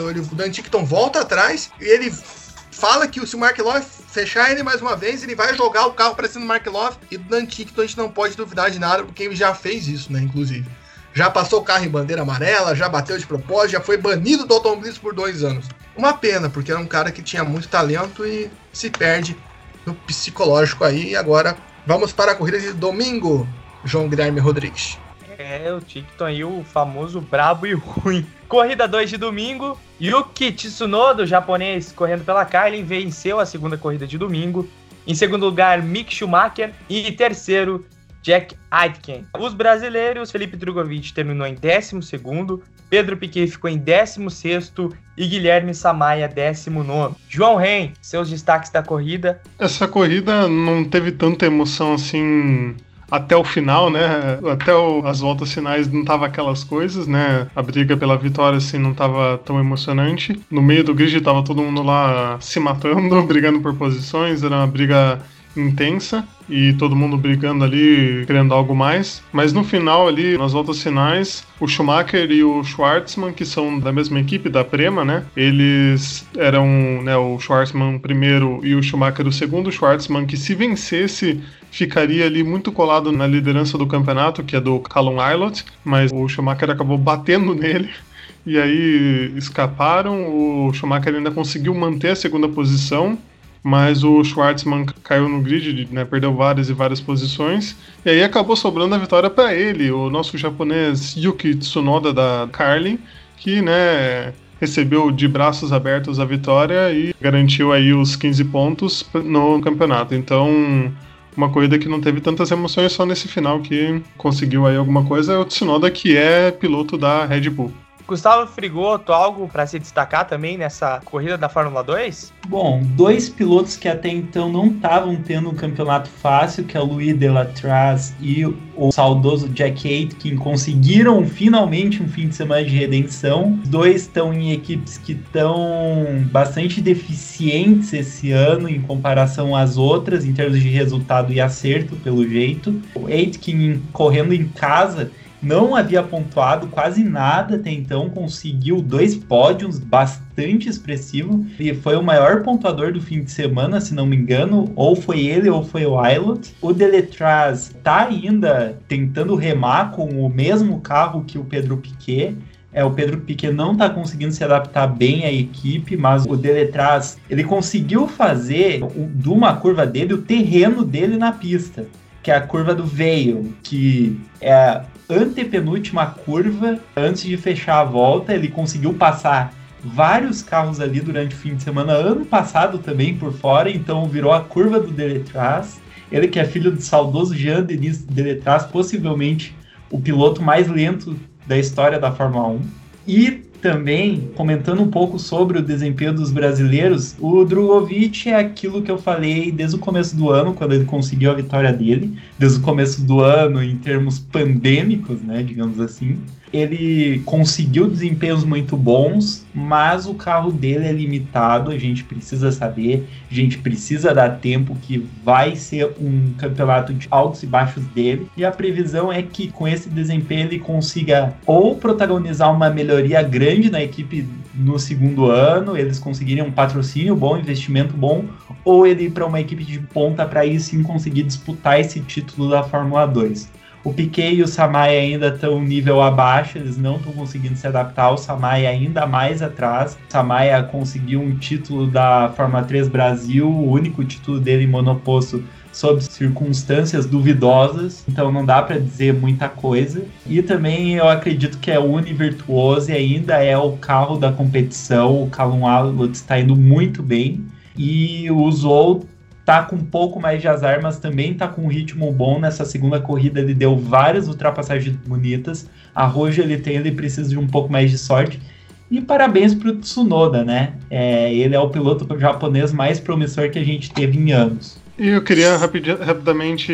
ele, o Dan Tickton volta atrás e ele fala que se o Mark Love fechar ele mais uma vez, ele vai jogar o carro para cima do Mark Love e do Dan Tickton a gente não pode duvidar de nada, porque ele já fez isso, né, inclusive. Já passou o carro em bandeira amarela, já bateu de propósito, já foi banido do automobilismo por dois anos. Uma pena, porque era um cara que tinha muito talento e se perde no psicológico aí. E agora vamos para a corrida de domingo, João Guilherme Rodrigues. É, o Tickton aí, o famoso brabo e ruim. Corrida 2 de domingo, Yuki Tsunoda, japonês, correndo pela Kylie, venceu a segunda corrida de domingo. Em segundo lugar, Mick Schumacher. E terceiro, Jack Aitken. Os brasileiros, Felipe Drogovic terminou em 12 Pedro Piquet ficou em 16 e Guilherme Samaia 19. João Ren, seus destaques da corrida. Essa corrida não teve tanta emoção assim até o final, né? Até o, as voltas finais não tava aquelas coisas, né? A briga pela vitória assim não tava tão emocionante. No meio do grid tava todo mundo lá se matando, brigando por posições, era uma briga intensa e todo mundo brigando ali, querendo algo mais. Mas no final ali, nas voltas finais, o Schumacher e o Schwartzman, que são da mesma equipe da Prema, né? Eles eram, né, o Schwartzman primeiro e o Schumacher o segundo. O Schwartzman que se vencesse ficaria ali muito colado na liderança do campeonato, que é do Callum Ilott, mas o Schumacher acabou batendo nele e aí escaparam. O Schumacher ainda conseguiu manter a segunda posição mas o Schwartzman caiu no grid, né, perdeu várias e várias posições, e aí acabou sobrando a vitória para ele, o nosso japonês Yuki Tsunoda da Carlin, que né, recebeu de braços abertos a vitória e garantiu aí os 15 pontos no campeonato. Então, uma corrida que não teve tantas emoções só nesse final que conseguiu aí alguma coisa é o Tsunoda que é piloto da Red Bull. Gustavo Frigoto, algo para se destacar também nessa corrida da Fórmula 2? Bom, dois pilotos que até então não estavam tendo um campeonato fácil, que é o Luiz Delatraz e o saudoso Jack Aitken, conseguiram finalmente um fim de semana de redenção. Os dois estão em equipes que estão bastante deficientes esse ano em comparação às outras, em termos de resultado e acerto, pelo jeito. O Aitken correndo em casa não havia pontuado quase nada até então, conseguiu dois pódios bastante expressivo e foi o maior pontuador do fim de semana, se não me engano, ou foi ele ou foi o Ilot. O Deletraz está ainda tentando remar com o mesmo carro que o Pedro Piquet. É, o Pedro Piquet não está conseguindo se adaptar bem à equipe, mas o Deletraz ele conseguiu fazer de uma curva dele o terreno dele na pista que é a curva do veio, que é antepenúltima curva, antes de fechar a volta, ele conseguiu passar vários carros ali durante o fim de semana, ano passado também por fora, então virou a curva do Deletraz. Ele que é filho do saudoso Jean-Denis Deletraz, possivelmente o piloto mais lento da história da Fórmula 1. E também, comentando um pouco sobre o desempenho dos brasileiros, o Drogovic é aquilo que eu falei desde o começo do ano, quando ele conseguiu a vitória dele, desde o começo do ano em termos pandêmicos, né, digamos assim. Ele conseguiu desempenhos muito bons, mas o carro dele é limitado, a gente precisa saber, a gente precisa dar tempo que vai ser um campeonato de altos e baixos dele, e a previsão é que com esse desempenho ele consiga ou protagonizar uma melhoria grande na equipe no segundo ano, eles conseguirem um patrocínio bom, investimento bom, ou ele ir para uma equipe de ponta para aí sim conseguir disputar esse título da Fórmula 2. O Piquet e o Samai ainda estão nível abaixo, eles não estão conseguindo se adaptar. O Samai ainda mais atrás. O conseguiu um título da Fórmula 3 Brasil, o único título dele em monoposto sob circunstâncias duvidosas, então não dá para dizer muita coisa. E também eu acredito que é univirtuoso e ainda é o carro da competição. O Callum Alot está indo muito bem e usou tá com um pouco mais de azar, mas também tá com um ritmo bom. Nessa segunda corrida ele deu várias ultrapassagens bonitas. A Roja ele tem, ele precisa de um pouco mais de sorte. E parabéns pro Tsunoda, né? É, ele é o piloto japonês mais promissor que a gente teve em anos. E eu queria rapidamente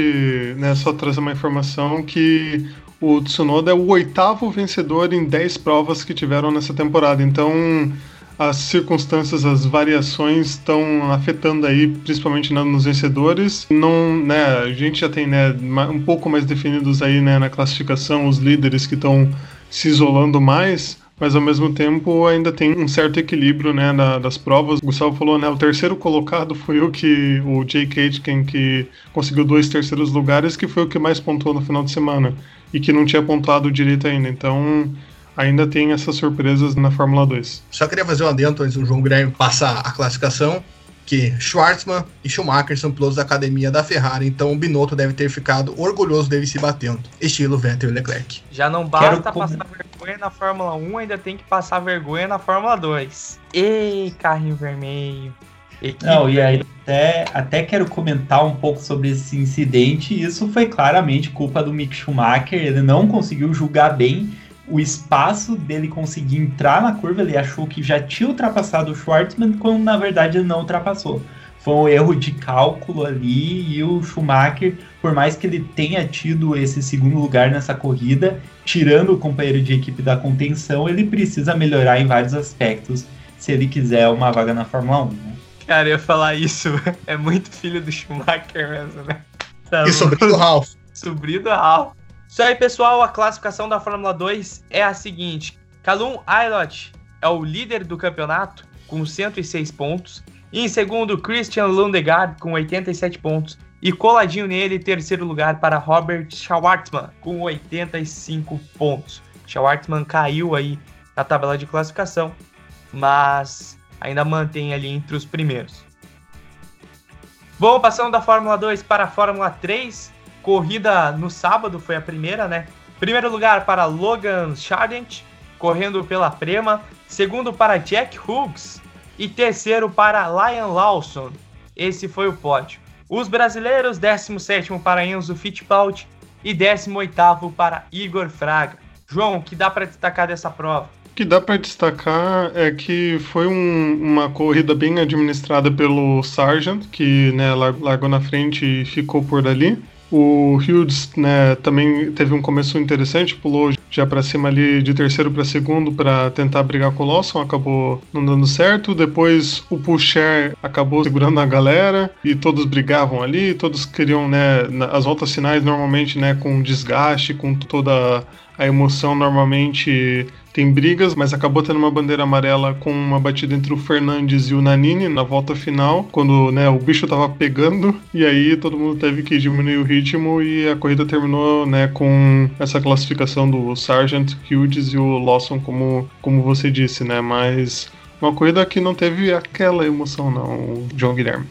né, só trazer uma informação que o Tsunoda é o oitavo vencedor em 10 provas que tiveram nessa temporada. Então, as circunstâncias, as variações estão afetando aí, principalmente né, nos vencedores. Não, né, a gente já tem né, um pouco mais definidos aí né, na classificação os líderes que estão se isolando mais, mas ao mesmo tempo ainda tem um certo equilíbrio né, na, das provas. O Gustavo falou, né, o terceiro colocado foi o que o Jake Aitken que conseguiu dois terceiros lugares, que foi o que mais pontuou no final de semana e que não tinha pontuado direito ainda. Então ainda tem essas surpresas na Fórmula 2. Só queria fazer um adendo antes do João Guilherme passar a classificação que Schwartzman e Schumacher são pilotos da academia da Ferrari, então o Binotto deve ter ficado orgulhoso dele se batendo, estilo Vettel e Leclerc. Já não basta Quero... passar vergonha na Fórmula 1, ainda tem que passar vergonha na Fórmula 2. Ei, carrinho vermelho. Equipe... Não, e aí até, até quero comentar um pouco sobre esse incidente. Isso foi claramente culpa do Mick Schumacher. Ele não conseguiu julgar bem o espaço dele conseguir entrar na curva, ele achou que já tinha ultrapassado o Schwartzman, quando na verdade ele não ultrapassou. Foi um erro de cálculo ali e o Schumacher, por mais que ele tenha tido esse segundo lugar nessa corrida, tirando o companheiro de equipe da contenção, ele precisa melhorar em vários aspectos se ele quiser uma vaga na Fórmula 1. Né? Cara, eu ia falar isso, é muito filho do Schumacher mesmo, né? Tá e sobrinho do Ralph. Sobrinho do Ralph. Isso aí, pessoal, a classificação da Fórmula 2 é a seguinte: Calum Aylott é o líder do campeonato com 106 pontos. E em segundo, Christian Lundegaard com 87 pontos. E coladinho nele, terceiro lugar para Robert Schwartzman com 85 pontos. Schwartzman caiu aí na tabela de classificação, mas ainda mantém ali entre os primeiros. Bom, passando da Fórmula 2 para a Fórmula 3, Corrida no sábado foi a primeira, né? Primeiro lugar para Logan Chardent, correndo pela Prema. Segundo para Jack Hughes. E terceiro para Lion Lawson. Esse foi o pódio. Os brasileiros, 17 para Enzo Fittipaldi e 18 para Igor Fraga. João, o que dá para destacar dessa prova? O que dá para destacar é que foi um, uma corrida bem administrada pelo Sargent, que né, largou na frente e ficou por ali. O Hughes né, também teve um começo interessante, pulou já para cima ali de terceiro para segundo para tentar brigar com o Lawson, acabou não dando certo. Depois o Pusher acabou segurando a galera e todos brigavam ali, todos queriam, né, as voltas finais normalmente, né, com desgaste, com toda a emoção normalmente tem brigas, mas acabou tendo uma bandeira amarela com uma batida entre o Fernandes e o Nanini na volta final, quando né, o bicho tava pegando, e aí todo mundo teve que diminuir o ritmo e a corrida terminou né, com essa classificação do Sargent, Hughes e o Lawson, como, como você disse, né? Mas uma corrida que não teve aquela emoção, não, João Guilherme.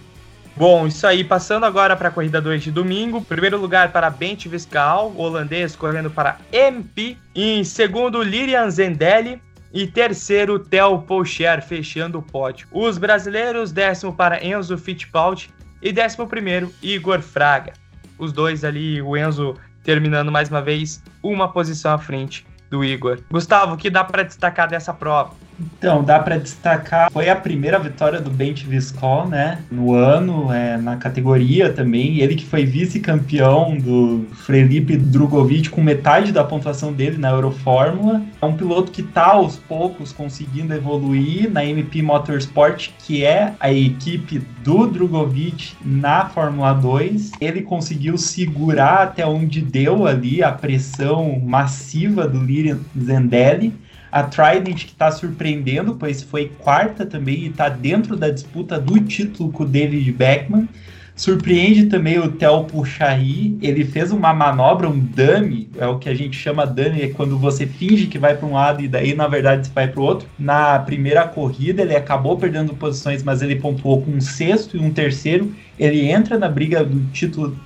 Bom, isso aí, passando agora para a corrida 2 de domingo. Primeiro lugar para Bent Viscal, holandês, correndo para MP. Em segundo, Lilian Zendelli. E terceiro, Theo Pocher, fechando o pódio. Os brasileiros, décimo para Enzo Fittipaldi. E décimo primeiro, Igor Fraga. Os dois ali, o Enzo terminando mais uma vez uma posição à frente do Igor. Gustavo, o que dá para destacar dessa prova? Então, dá para destacar, foi a primeira vitória do Bent Viscol, né, no ano, é, na categoria também, ele que foi vice-campeão do Felipe Drugovic com metade da pontuação dele na Eurofórmula. É um piloto que tá aos poucos conseguindo evoluir na MP Motorsport, que é a equipe do Drugovic na Fórmula 2. Ele conseguiu segurar até onde deu ali a pressão massiva do Lirian Zendelli a Trident que está surpreendendo, pois foi quarta também e está dentro da disputa do título com o David Beckman. Surpreende também o Theo Puchari, ele fez uma manobra, um dummy, é o que a gente chama dummy, é quando você finge que vai para um lado e daí na verdade você vai para o outro. Na primeira corrida ele acabou perdendo posições, mas ele pontuou com um sexto e um terceiro. Ele entra na briga do título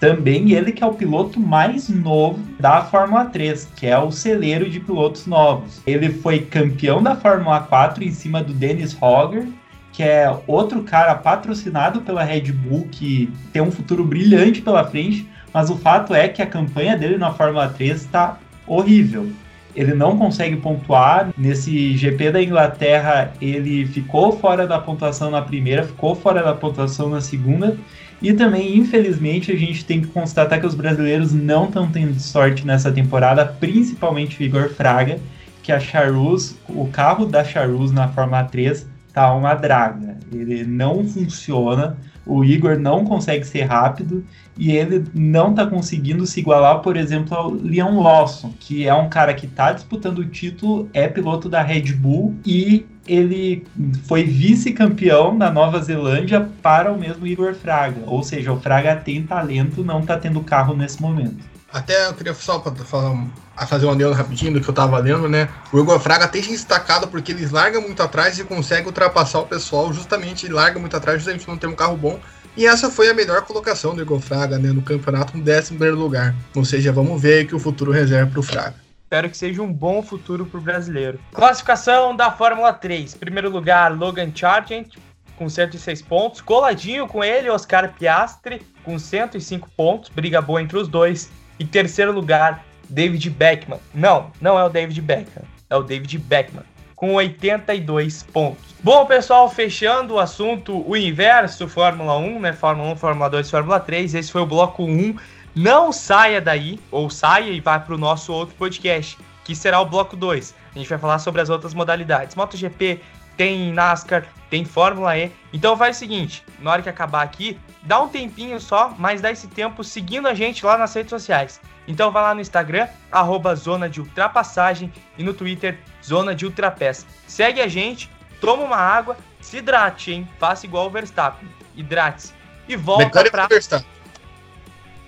também ele que é o piloto mais novo da Fórmula 3, que é o celeiro de pilotos novos. Ele foi campeão da Fórmula 4 em cima do Dennis Hogger, que é outro cara patrocinado pela Red Bull que tem um futuro brilhante pela frente, mas o fato é que a campanha dele na Fórmula 3 está horrível. Ele não consegue pontuar. Nesse GP da Inglaterra, ele ficou fora da pontuação na primeira, ficou fora da pontuação na segunda e também, infelizmente, a gente tem que constatar que os brasileiros não estão tendo sorte nessa temporada, principalmente o Igor Fraga, que a Charus, o carro da Charus na Fórmula 3 tá uma draga. Ele não funciona. o Igor não consegue ser rápido e ele não está conseguindo se igualar, por exemplo, ao Leon Lawson, que é um cara que está disputando o título, é piloto da Red Bull e ele foi vice-campeão na Nova Zelândia para o mesmo Igor Fraga. Ou seja, o Fraga tem talento, não está tendo carro nesse momento. Até eu queria só falar, fazer um adendo rapidinho do que eu tava lendo, né? O Igor Fraga tem se destacado porque eles largam muito atrás e consegue ultrapassar o pessoal, justamente larga muito atrás, justamente não tem um carro bom. E essa foi a melhor colocação do Igor Fraga né, no campeonato, no décimo primeiro lugar. Ou seja, vamos ver que o futuro reserva para o Fraga. Espero que seja um bom futuro para o brasileiro. Classificação da Fórmula 3. Primeiro lugar, Logan Sargent, com 106 pontos. Coladinho com ele, Oscar Piastri, com 105 pontos. Briga boa entre os dois. E terceiro lugar, David Beckman. Não, não é o David Beckman, é o David Beckman, com 82 pontos. Bom, pessoal, fechando o assunto, o inverso, Fórmula 1, né? Fórmula 1, Fórmula 2, Fórmula 3. Esse foi o bloco 1. Não saia daí, ou saia e vá para o nosso outro podcast, que será o bloco 2. A gente vai falar sobre as outras modalidades. MotoGP, tem NASCAR, tem Fórmula E. Então faz o seguinte, na hora que acabar aqui, dá um tempinho só, mas dá esse tempo seguindo a gente lá nas redes sociais. Então vai lá no Instagram, arroba Zona de Ultrapassagem e no Twitter, Zona de Ultrapés. Segue a gente, toma uma água, se hidrate, hein? Faça igual o Verstappen. Hidrate-se. E volta Mecânico pra... do Verstappen.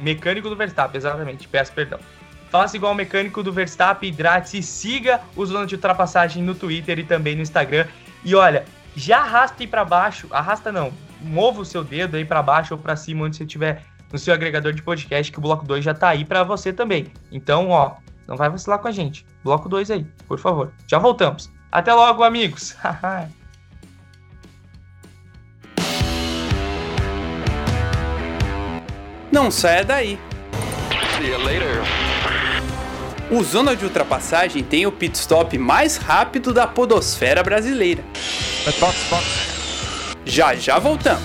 Mecânico do Verstappen, exatamente. Peço perdão. Faça igual o mecânico do Verstappen, hidrate-se siga o Zona de Ultrapassagem no Twitter e também no Instagram. E olha, já arrasta aí para baixo, arrasta não, mova o seu dedo aí para baixo ou para cima onde você estiver no seu agregador de podcast que o bloco 2 já tá aí para você também. Então, ó, não vai vacilar com a gente. Bloco 2 aí, por favor. Já voltamos. Até logo, amigos. Não saia daí. See you later. O Zona de Ultrapassagem tem o pit stop mais rápido da podosfera brasileira. Já já voltamos.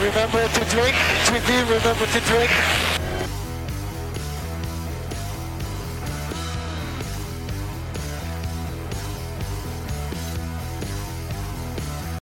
Remember to drink, to be, remember to drink.